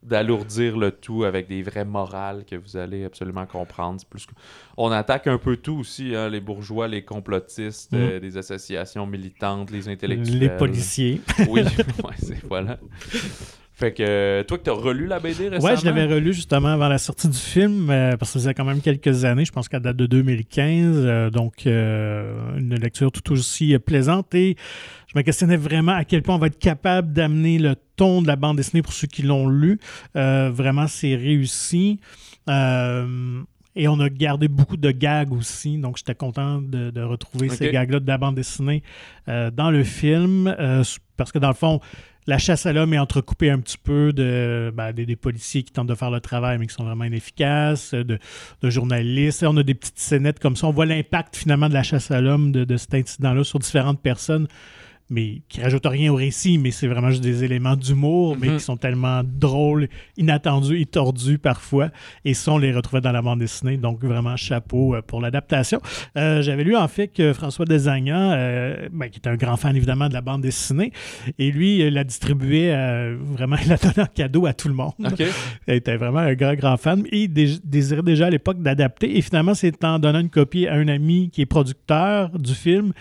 d'alourdir le tout avec des vraies morales que vous allez absolument comprendre. Plus que- On attaque un peu tout aussi, hein, les bourgeois, les complotistes, Mm. euh, associations militantes, les intellectuels. Les policiers. Oui, ouais, c'est voilà. Fait que euh, toi que t'as relu la BD récemment. Ouais, je l'avais relu justement avant la sortie du film, euh, parce que ça faisait quand même quelques années, je pense qu'elle date de 2015, euh, donc euh, une lecture tout aussi plaisante et je me questionnais vraiment à quel point on va être capable d'amener le ton de la bande dessinée pour ceux qui l'ont lu. Vraiment, c'est réussi. Et on a gardé beaucoup de gags aussi, donc j'étais content de, de retrouver ces gags-là de la bande dessinée euh, dans le film, euh, parce que dans le fond, la chasse à l'homme est entrecoupée un petit peu de, ben, des, policiers qui tentent de faire le travail, mais qui sont vraiment inefficaces, de, journalistes. On a des petites scénettes comme ça. On voit l'impact finalement de la chasse à l'homme, de cet incident-là sur différentes personnes, mais qui rajoutent rien au récit, mais c'est vraiment juste des éléments d'humour, mais Mhm. qui sont tellement drôles, inattendus et tordus parfois. Et ça, on les retrouvait dans la bande dessinée. Donc, vraiment, chapeau euh, pour l'adaptation. Euh, J'avais lu en fait que François Desagnan, euh, ben, qui est un grand fan évidemment de la bande dessinée, et lui, il la distribuait euh, vraiment, il la donnait en cadeau à tout le monde. Ok. Il était vraiment un grand, grand fan. Et il dé- désirait déjà à l'époque d'adapter. Et finalement, c'est en donnant une copie à un ami qui est producteur du film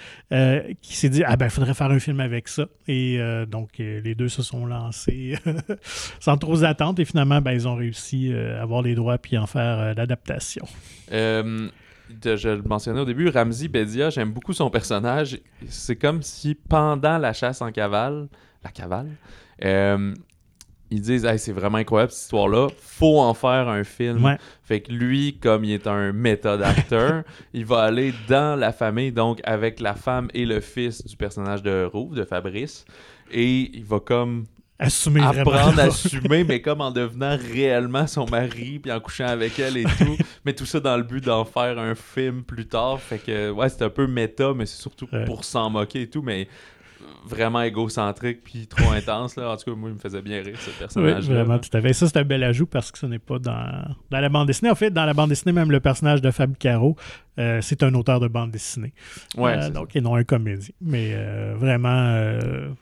qui s'est dit Ah ben, il faudrait faire un film avec ça. Et euh, donc, euh, les deux se sont lancés sans trop attendre. Et finalement, ben, ils ont réussi euh, à avoir les droits puis en faire euh, l'adaptation. Euh, je le mentionnais au début, Ramzi Bedia, j'aime beaucoup son personnage. C'est comme si pendant la chasse en cavale, la cavale, euh, ils disent Hey, c'est vraiment incroyable cette histoire-là, faut en faire un film. Ouais. Fait que lui, comme il est un méthode acteur, il va aller dans la famille, donc avec la femme et le fils du personnage de Rouve, de Fabrice, et il va comme Assumer apprendre à assumer, mais comme en devenant réellement son mari, puis en couchant avec elle et tout. mais tout ça dans le but d'en faire un film plus tard. Fait que, ouais, c'est un peu méta, mais c'est surtout Ouais. pour s'en moquer et tout, mais vraiment égocentrique, puis trop intense. Là. En tout cas, moi, il me faisait bien rire, ce Oui, personnage. vraiment, tout à fait. Ça, c'est un bel ajout parce que ce n'est pas dans, dans la bande dessinée. En fait, dans la bande dessinée, même le personnage de Fab Caro, euh, c'est un auteur de bande dessinée. Ouais, Euh, donc, et non un comédien. Mais euh, vraiment,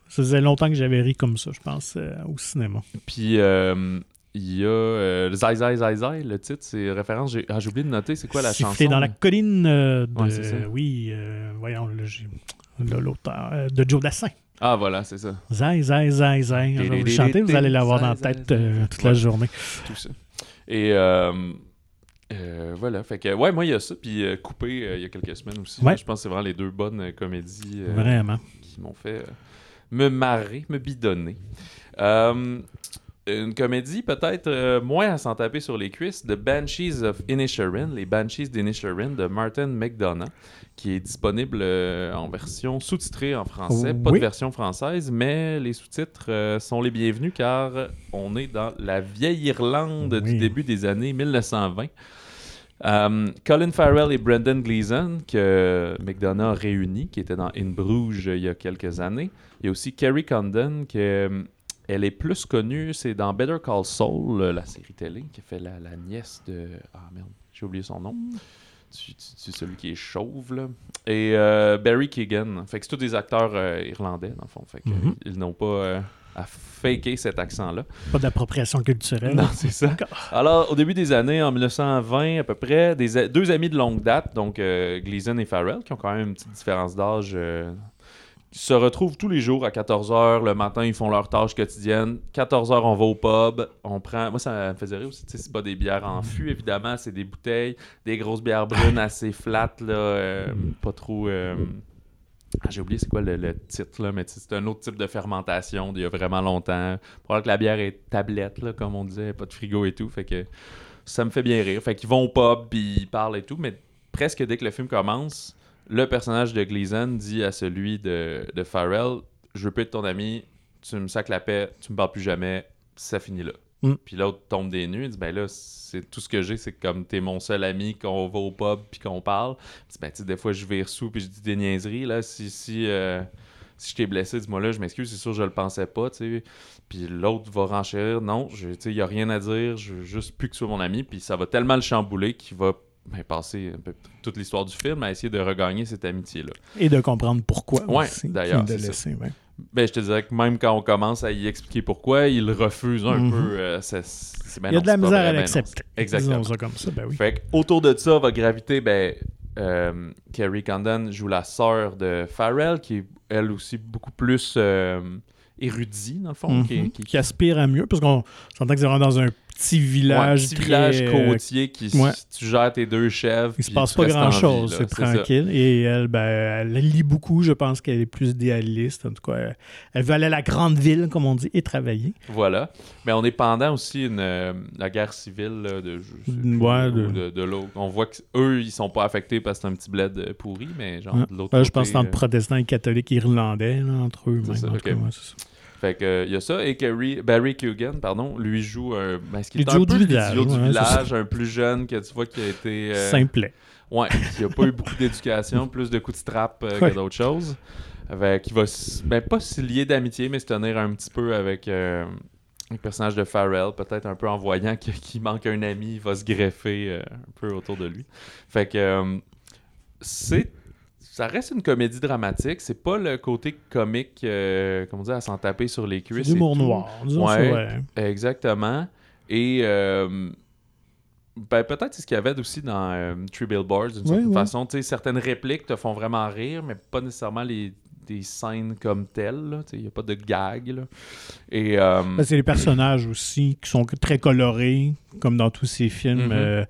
ça faisait longtemps que j'avais ri comme ça, je pense, au cinéma. Puis il y a euh, Zai Zai Zai Zai, le titre, c'est référence. J'ai ah, oublié de noter, c'est quoi la Siffler chanson? dans la colline euh, de. Ouais, ça. oui, euh, voyons, là, j'ai- l'auteur euh, de Joe Dassin. Ah, voilà, c'est ça. Zai, zai, zai, zai. Je vais vous le chanter, vous allez l'avoir dans la tête euh, toute la journée. tout ça. Et euh, euh, voilà, fait que ouais, moi il y a ça, puis Coupé il y a quelques semaines aussi. Ouais. Je pense que c'est vraiment les deux bonnes comédies Vraiment. qui m'ont fait me marrer, me bidonner. Une comédie peut-être euh, moins à s'en taper sur les cuisses, The Banshees of Inisherin, les Banshees d'Inisherin de Martin McDonough, qui est disponible euh, en version sous-titrée en français, pas de version française, mais les sous-titres euh, sont les bienvenus car on est dans la vieille Irlande du début des années 1920. Euh, Colin Farrell et Brendan Gleeson, que McDonough a réunis, qui était dans In Bruges il y a quelques années. Il y a aussi Kerry Condon, que, euh, elle est plus connue, c'est dans Better Call Saul, euh, la série télé, qui fait la, la nièce de... Ah merde. J'ai oublié son nom. Tu- celui qui est chauve, là. Et euh, Barry Keegan. Fait que c'est tous des acteurs euh, irlandais, dans le fond. Fait que, Mhm. ils n'ont pas euh, à faker cet accent-là. Pas d'appropriation culturelle. Non, c'est ça. Alors, au début des années, en 1920 à peu près, des deux amis de longue date, donc euh, Gleason et Farrell, qui ont quand même une petite différence d'âge, euh, se retrouvent tous les jours à 14h. Le matin, ils font leurs tâches quotidiennes. 14h, on va au pub. On prend. Moi, ça me faisait rire aussi. C'est pas des bières en fût, évidemment. C'est des bouteilles, des grosses bières brunes assez flattes, là. euh, pas trop. euh, ah, J'ai oublié c'est quoi le, titre, là, mais c'est un autre type de fermentation d'il y a vraiment longtemps. Pour que la bière est tablette, là, comme on disait, pas de frigo et tout. Fait que ça me fait bien rire. Fait qu'ils vont au pub, puis ils parlent et tout, mais presque dès que le film commence, le personnage de Gleason dit à celui de, de Farrell Je veux plus être ton ami, tu me sacs la paix, tu me parles plus jamais, ça finit là. Mm. Puis l'autre tombe des nues, il dit Ben là, c'est tout ce que j'ai, c'est comme t'es mon seul ami, qu'on va au pub, puis qu'on parle. Il dit Ben, tu sais, des fois, je vais sous, puis je dis des niaiseries, là, si. si euh, si je t'ai blessé, dis-moi là, je m'excuse, c'est sûr, je le pensais pas, tu sais. Puis l'autre va renchérir, non, tu sais, il y a rien à dire, je veux juste plus que tu sois mon ami, puis ça va tellement le chambouler qu'il va ben, passer toute l'histoire du film à essayer de regagner cette amitié-là. Et de comprendre pourquoi. Ouais, aussi, d'ailleurs, De c'est laisser, ouais. Ben, je te dirais que même quand on commence à y expliquer pourquoi, il refuse un Mhm. peu. euh, c'est- ben Il y a non, de la misère à ben l'accepter. Exactement. Disons ça comme ça, ben oui. Fait autour de ça va graviter, ben, euh, Carrie Condon joue la sœur de Farrell, qui est elle aussi beaucoup plus euh, dans le fond. qui, Mhm. qui- Qui aspire à mieux, parce qu'on s'entend que c'est vraiment dans un petit Ouais, village. petit très, village côtier qui ouais. tu gères tes deux chèvres. Il se passe pas restes en grand vie, chose, là, c'est ça. tranquille. Et elle, ben, elle lit beaucoup. Je pense qu'elle est plus idéaliste. En tout cas, elle, elle veut aller à la grande ville, comme on dit, et travailler. Voilà. Mais on est pendant aussi une, euh, la guerre civile là, de, Ouais, ou de- de, de l'autre. On voit qu'eux, ils sont pas affectés parce que c'est un petit bled euh, pourri, mais genre Ouais. de l'autre Ben, je pense que c'est entre euh, protestants et catholiques irlandais, là, entre eux. Même, ouais, ça. Fait que il y a ça et Carrie, Barry Keoghan, pardon, lui joue un ben, ce qui est L'idiot un peu du village, du un plus jeune que tu vois qui a été euh, Simplet. ouais, qui a pas eu beaucoup d'éducation, plus de coups de strap euh, Ouais. que d'autres choses. Avec qui va ben pas se lier d'amitié mais se tenir un petit peu avec euh, le personnage de Farrell, peut-être un peu en voyant que- qu'il manque un ami, il va se greffer euh, un peu autour de lui. Fait que euh, c'est ça reste une comédie dramatique, c'est pas le côté comique euh, comment dire à s'en taper sur les cuisses l'humour noir. disons Ouais. ouais. Exactement. Et euh, ben, peut-être c'est ce qu'il y avait aussi dans euh, Three Billboards, d'une certaine oui. façon. Tu sais, certaines répliques te font vraiment rire, mais pas nécessairement les, des scènes comme telles. là. Tu sais, Il n'y a pas de gag. là. Et euh, Ben, c'est les personnages aussi qui sont très colorés, comme dans tous ces films euh,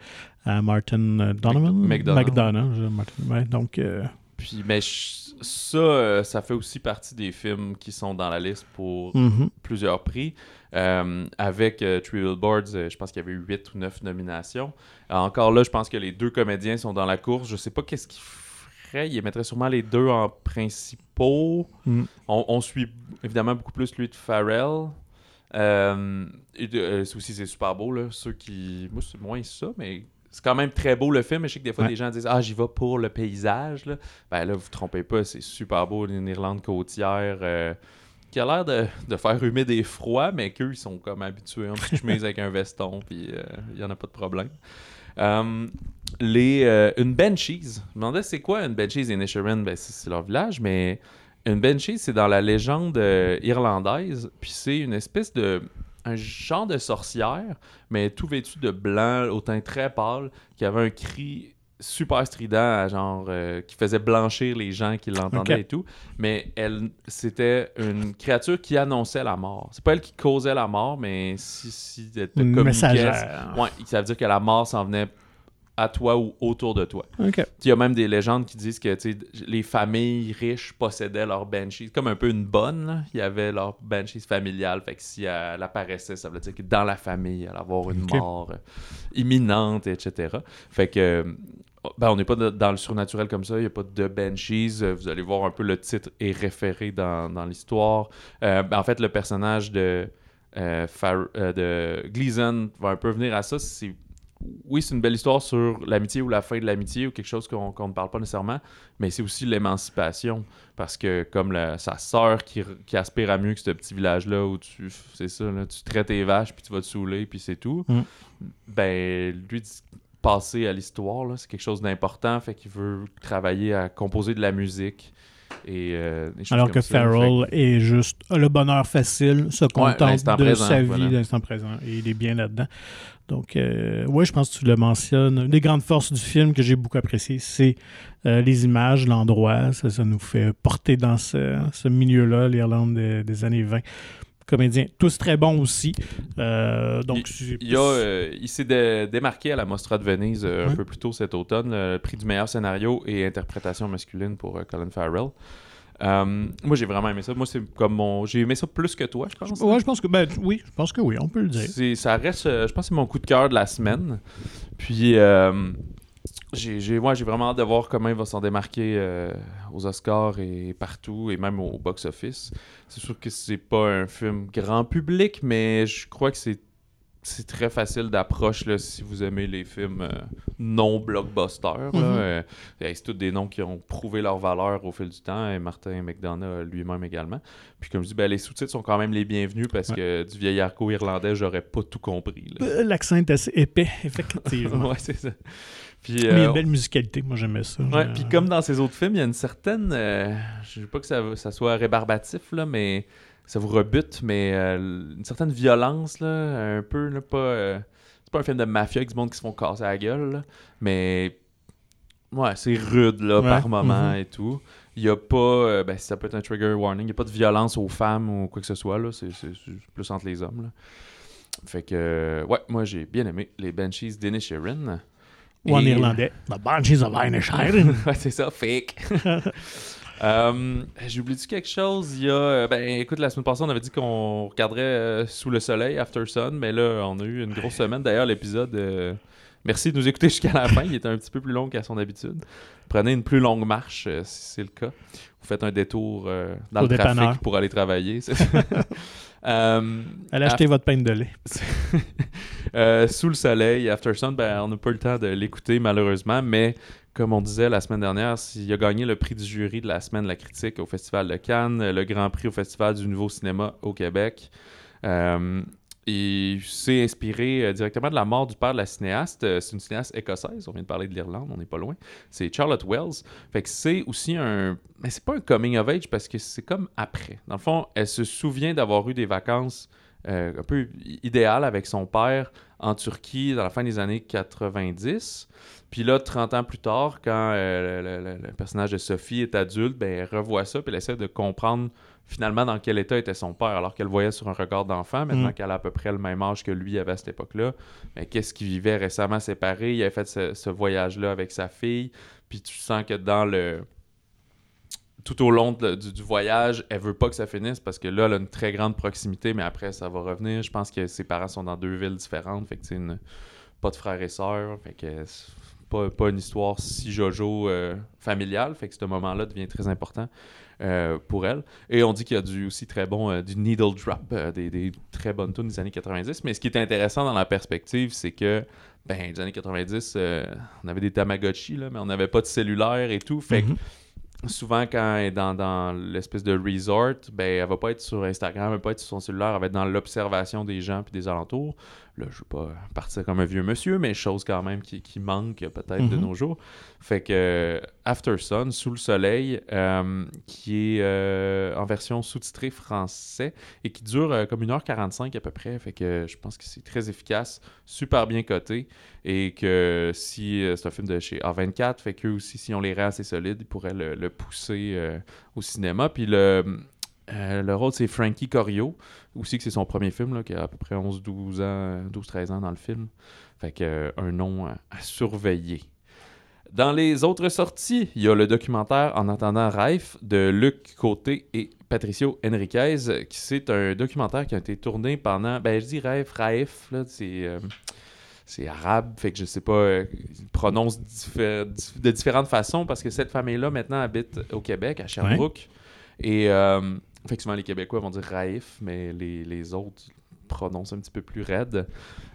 à Martin Donovan? Mc- McDonough. McDonough, Martin- ouais, donc, euh, puis, mais je- ça, euh, ça fait aussi partie des films qui sont dans la liste pour mhm. plusieurs prix. Euh, avec euh, Three Billboards, euh, je pense qu'il y avait eu 8 ou 9 nominations. Encore là, je pense que les deux comédiens sont dans la course. Je sais pas qu'est-ce qu'ils feraient. Ils mettraient sûrement les deux en principaux. Mm. On, on suit évidemment beaucoup plus lui de Farrell. Et aussi c'est super beau là. Ceux qui, moi c'est moins ça, mais c'est quand même très beau le film. Mais je sais que des fois Ouais. les gens disent ah j'y vais pour le paysage. Là. Ben là vous vous trompez pas, c'est super beau une Irlande côtière. euh, qui a l'air de, de faire humide et froid, mais qu'eux, ils sont comme habitués en petite chemise avec un veston, puis euh, il n'y en a pas de problème. Euh, les, euh, une Banshees. Je me demandais c'est quoi une Banshees et Inisherin? Ben, c'est c'est leur village, mais une Banshees, c'est dans la légende euh, irlandaise, puis c'est une espèce de. Un genre de sorcière, mais tout vêtu de blanc, au teint très pâle, qui avait un cri super strident, genre euh, qui faisait blanchir les gens qui l'entendaient et tout. Mais elle, c'était une créature qui annonçait la mort. C'est pas elle qui causait la mort, mais si, si elle te communiquait. Ouais, ça veut dire que la mort s'en venait à toi ou autour de toi. OK. Il y a même des légendes qui disent que les familles riches possédaient leur banshees. Comme un peu une bonne, là. il y avait leur banshees familiale. Fait que si elle apparaissait, ça veut dire que dans la famille, elle allait avoir une mort euh, imminente, etc. Fait que. euh, Ben, on n'est pas de- dans le surnaturel comme ça, il n'y a pas de banshees. Euh, Vous allez voir un peu le titre est référé dans, dans l'histoire. Euh, ben, en fait, le personnage de, euh, Far- de Gleason va un peu venir à ça. C'est oui, c'est une belle histoire sur l'amitié ou la fin de l'amitié ou quelque chose qu'on ne parle pas nécessairement, mais c'est aussi l'émancipation. Parce que comme la- sa sœur qui, qui aspire à mieux que ce petit village-là où tu c'est ça, là, tu traites tes vaches puis tu vas te saouler puis c'est tout, Mm. ben lui passer à l'histoire. C'est quelque chose d'important. Fait qu'il veut travailler à composer de la musique. Et, euh, Alors que. Farrell est juste a le bonheur facile, se contente de présent, sa vie, l'instant présent. Et il est bien là-dedans. Donc, euh, oui, je pense que tu le mentionnes. Une des grandes forces du film que j'ai beaucoup apprécié, c'est euh, les images, l'endroit. Ça, ça nous fait porter dans ce, ce milieu-là, l'Irlande des, des années 20. Comédien, tous très bons aussi. Euh, donc, Il, s'est dé- démarqué à la Mostra de Venise un peu plus tôt cet automne, le prix du meilleur scénario et interprétation masculine pour Colin Farrell. Euh, moi, j'ai vraiment aimé ça. Moi, c'est comme mon. J'ai aimé ça plus que toi, je pense. Ouais, je pense que ben, oui, je pense que oui, on peut le dire. Ça reste, euh, je pense que c'est mon coup de cœur de la semaine. Puis, euh, j'ai ouais, vraiment hâte de voir comment il va s'en démarquer euh, aux Oscars et partout, et même au box-office. C'est sûr que c'est pas un film grand public, mais je crois que c'est c'est très facile d'approche là, si vous aimez les films euh, non blockbusters. Euh, hey, c'est tous des noms qui ont prouvé leur valeur au fil du temps, et Martin McDonough lui-même également. Puis comme je dis, ben, les sous-titres sont quand même les bienvenus parce Ouais. que du vieil arco irlandais, j'aurais pas tout compris. Euh, L'accent est assez épais, effectivement. ouais, c'est ça. Puis, Mais il y a une belle musicalité, moi j'aimais ça. Ouais, puis comme dans ses autres films, il y a une certaine. je veux pas que ça, ça soit rébarbatif, là, mais ça vous rebute, mais euh, une certaine violence, là, un peu, là, pas. euh, c'est pas un film de mafia avec du monde qui se font casser la gueule, là, mais. Ouais, c'est rude, là, Ouais, par moment mhm. et tout. Il y a pas. euh, ben, ça peut être un trigger warning, il y a pas de violence aux femmes ou quoi que ce soit, là. C'est, plus entre les hommes, là. Fait que. ouais, moi, j'ai bien aimé les Banshees d'Inisherin. Ou en Et- irlandais. The Banshees of Inisherin. ouais, c'est ça, fake. Euh, J'ai oublié quelque chose. Il y a. euh, Ben, écoute, la semaine passée, on avait dit qu'on regarderait euh, Sous le soleil, After Sun, mais là, on a eu une grosse semaine. D'ailleurs, l'épisode. euh, Merci de nous écouter jusqu'à la fin. Il était un petit peu plus long qu'à son habitude. Prenez une plus longue marche si c'est le cas. Vous faites un détour dans Au le trafic dépanneur. pour aller travailler. Euh, Allez acheter votre pain de lait. euh, sous le soleil, After Sun, ben, on n'a pas eu le temps de l'écouter malheureusement, mais comme on disait la semaine dernière, il a gagné le prix du jury de la semaine de la critique au Festival de Cannes, le Grand Prix au Festival du Nouveau Cinéma au Québec. Euh, il s'est inspiré euh, directement de la mort du père de la cinéaste. Euh, c'est une cinéaste écossaise, on vient de parler de l'Irlande, on n'est pas loin. C'est Charlotte Wells. Fait que c'est aussi un. Mais c'est pas un coming of age parce que c'est comme après. Dans le fond, elle se souvient d'avoir eu des vacances un peu idéales avec son père en Turquie dans la fin des années 90. Puis là, 30 ans plus tard, quand euh, le, le- le personnage de Sophie est adulte, ben, elle revoit ça puis elle essaie de comprendre finalement dans quel état était son père, alors qu'elle le voyait sur un regard d'enfant, maintenant Mm. qu'elle a à peu près le même âge que lui avait à cette époque-là. Mais qu'est-ce qu'il vivait récemment séparé? Il avait fait ce, ce voyage-là avec sa fille, puis tu sens que dans le tout au long de- du, du voyage, elle veut pas que ça finisse parce que là, elle a une très grande proximité, mais après, ça va revenir. Je pense que ses parents sont dans deux villes différentes, fait que c'est une pas de frères et sœurs, fait que pas, pas une histoire si jojo euh, familiale, fait que ce moment-là devient très important euh, pour elle. Et on dit qu'il y a du aussi très bon euh, du needle drop, des, des très bonnes tunes des années 90. Mais ce qui est intéressant dans la perspective, c'est que ben, des années 90, euh, on avait des Tamagotchi, là, mais on n'avait pas de cellulaire et tout. Fait que Mhm. souvent quand elle est dans, dans l'espèce de resort, ben elle va pas être sur Instagram, elle va pas être sur son cellulaire, elle va être dans l'observation des gens puis des alentours. Là, je veux pas partir comme un vieux monsieur, mais chose quand même qui, qui manque peut-être de Mhm. nos jours. Fait que euh, After Sun, Sous le soleil, euh, qui est euh, en version sous-titrée français et qui dure euh, comme 1h45 à peu près. Fait que je pense que c'est très efficace, super bien coté et que si c'est un film de chez A24, fait qu'eux aussi, si on les rend assez solides, ils pourraient le, le pousser au cinéma. Puis le, euh, le rôle, c'est Frankie Corio, aussi que c'est son premier film, là, qui a à peu près 11-12 ans, 12-13 ans dans le film. Fait que euh, un nom à, à surveiller. Dans les autres sorties, il y a le documentaire En attendant Raif de Luc Côté et Patricio Henriquez, qui c'est un documentaire qui a été tourné pendant, ben je dis Raif, Raif, là, c'est euh, c'est arabe, fait que je sais pas, euh, ils prononcent dif- de différentes façons parce que cette famille-là maintenant habite au Québec, à Sherbrooke. Et euh, fait que souvent les Québécois vont dire Raif, mais les, les autres prononce un petit peu plus raide.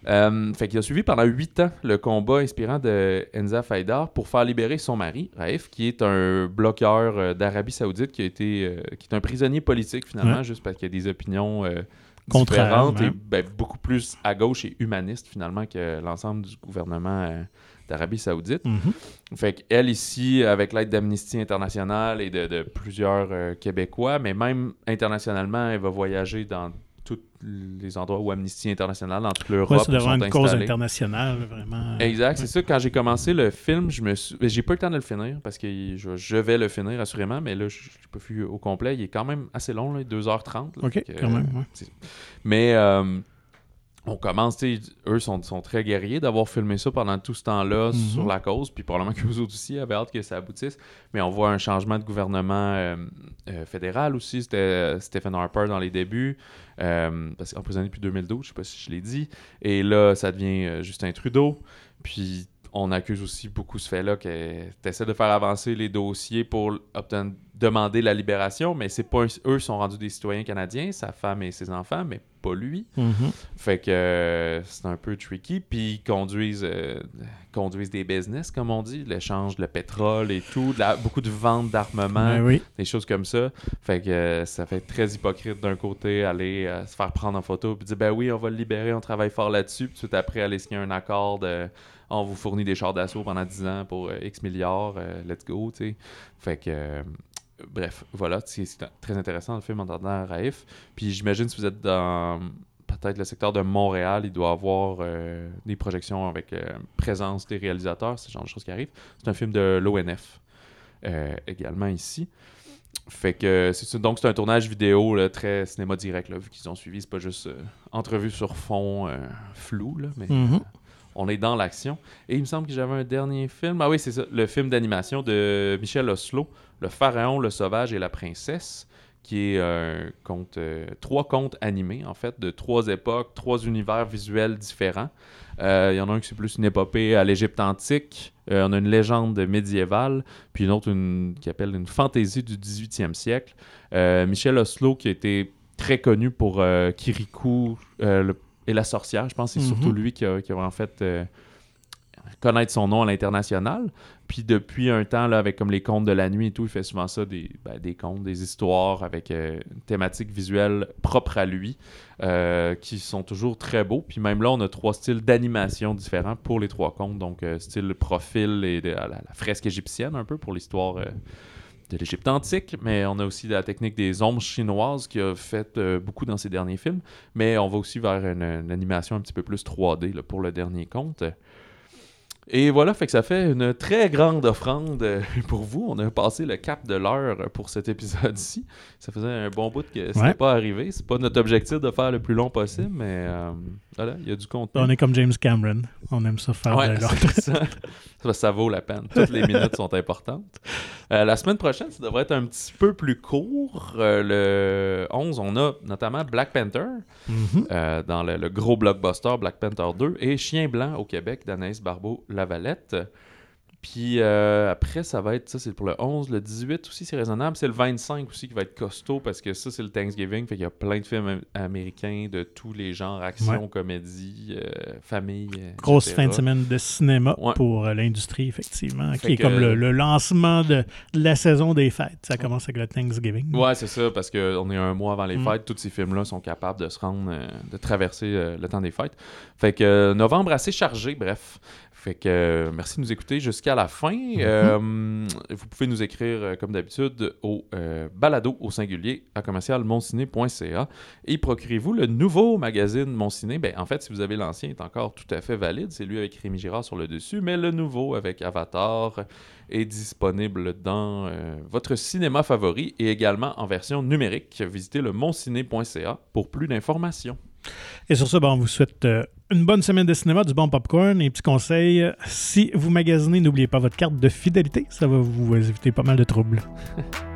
Euh, fait qu'il a suivi pendant huit ans le combat inspirant de Enza Faidar pour faire libérer son mari, Raif, qui est un bloqueur euh, d'Arabie Saoudite qui a été euh, qui est un prisonnier politique finalement, Ouais. juste parce qu'il a des opinions euh, différentes et ben, beaucoup plus à gauche et humaniste finalement que l'ensemble du gouvernement euh, d'Arabie Saoudite. Mhm. Fait qu'elle ici, avec l'aide d'Amnesty International et de, de plusieurs euh, Québécois, mais même internationalement, elle va voyager dans tous les endroits où Amnesty International, dans toute l'Europe, Ouais, c'est devant une cause internationale, vraiment. Exact, c'est ça. Quand j'ai commencé le film, je me suis... J'ai pas eu le temps de le finir parce que je, je vais le finir assurément, mais là, je n'ai pas vu au complet. Il est quand même assez long, là, 2h30. là. OK, quand même, ouais. Mais euh, on commence, tu sais, eux sont, sont très guerriers d'avoir filmé ça pendant tout ce temps-là Mhm. sur la cause, puis probablement que vous autres aussi avaient hâte que ça aboutisse. Mais on voit un changement de gouvernement euh, euh, fédéral aussi. C'était euh, Stephen Harper dans les débuts, euh, parce qu'emprisonné depuis 2012, je sais pas si je l'ai dit. Et là, ça devient Justin Trudeau. Puis on accuse aussi beaucoup ce fait-là qu'elle essaie de faire avancer les dossiers pour obtenir, demander la libération, mais c'est pas un- eux sont rendus des citoyens canadiens, sa femme et ses enfants, mais pas lui. Mhm. Fait que euh, c'est un peu tricky. Puis ils conduisent, euh, conduisent des business, comme on dit, l'échange, le pétrole et tout, de la- beaucoup de ventes d'armement, Ben oui. des choses comme ça. Fait que euh, ça fait très hypocrite d'un côté, aller euh, se faire prendre en photo, puis dire ben oui, on va le libérer, on travaille fort là-dessus, puis tout après aller signer un accord de on vous fournit des chars d'assaut pendant 10 ans pour euh, X milliards, euh, let's go, tu sais. Fait que. euh, Bref, voilà, c'est très intéressant le film en entendant Raif. Puis j'imagine si vous êtes dans peut-être le secteur de Montréal, il doit avoir euh, des projections avec euh, présence des réalisateurs, ce genre de choses qui arrivent. C'est un film de l'ONF euh, également ici. Fait que c'est donc c'est un tournage vidéo là, très cinéma direct là, vu qu'ils ont suivi, c'est pas juste entrevue sur fond flou là, mais Mhm. On est dans l'action. Et il me semble que j'avais un dernier film. Ah oui, c'est ça, le film d'animation de Michel Oslo, Le Pharaon, le Sauvage et la Princesse, qui est un conte, euh, trois contes animés, en fait, de trois époques, trois univers visuels différents. Euh, Il y en a un qui c'est plus une épopée à l'Égypte antique, Euh, on a une légende médiévale, puis une autre qui appelle une fantaisie du 18e siècle. Michel Oslo, qui a été très connu pour Kirikou le- et la sorcière, je pense que c'est Mhm. surtout lui qui a, qui a en fait euh, connaître son nom à l'international. Puis depuis un temps, là, avec comme les contes de la nuit et tout, il fait souvent ça, des, ben, des contes, des histoires avec euh, une thématique visuelle propre à lui, euh, qui sont toujours très beaux. Puis même là, on a trois styles d'animation différents pour les trois contes. Donc, style profil et de, la, la fresque égyptienne, un peu pour l'histoire. De l'Égypte antique, mais on a aussi la technique des ombres chinoises qui a fait euh, beaucoup dans ses derniers films. Mais on va aussi vers une, animation un petit peu plus 3D là, pour le dernier conte. Et voilà, fait que ça fait une très grande offrande euh, pour vous. On a passé le cap de l'heure pour cet épisode-ci. Ça faisait un bon bout que c'était Ouais. pas arrivé. C'est pas notre objectif de faire le plus long possible, mais euh, voilà, il y a du contenu. On est comme James Cameron. On aime ça faire Ouais, de ça. Ça, ça vaut la peine. Toutes les minutes sont importantes. Euh, la semaine prochaine, ça devrait être un petit peu plus court. Euh, le 11, on a notamment Black Panther Mhm. dans le, le gros blockbuster Black Panther 2 et Chien Blanc au Québec d'Anaïs Barbeau-Lavalette. Puis euh, après, ça va être, ça c'est pour le 11, le 18 aussi, c'est raisonnable. C'est le 25 aussi qui va être costaud parce que ça, c'est le Thanksgiving. Fait qu'il y a plein de films am- américains de tous les genres, action, Ouais. comédie, euh, famille. Grosse etc. fin de semaine de cinéma Ouais. pour euh, l'industrie, effectivement, Fait qui est que- comme le, le lancement de, de la saison des fêtes. Ça commence avec le Thanksgiving. Ouais, c'est ça, parce qu'on est un mois avant les Mm. fêtes. Tous ces films-là sont capables de se rendre, de traverser le temps des fêtes. Fait que novembre assez chargé, bref. Fait que euh, merci de nous écouter jusqu'à la fin. Euh, vous pouvez nous écrire, euh, comme d'habitude, au balado au singulier à commercial et procurez-vous le nouveau magazine Mon Ciné. Ben, en fait, si vous avez l'ancien, il est encore tout à fait valide. C'est lui avec Rémi Girard sur le dessus, mais le nouveau avec Avatar est disponible dans euh, votre cinéma favori et également en version numérique. Visitez le monciné.ca pour plus d'informations. Et sur ce, ben, on vous souhaite euh, une bonne semaine de cinéma, du bon popcorn et petit conseil. Si vous magasinez, n'oubliez pas votre carte de fidélité. Ça va vous éviter pas mal de troubles.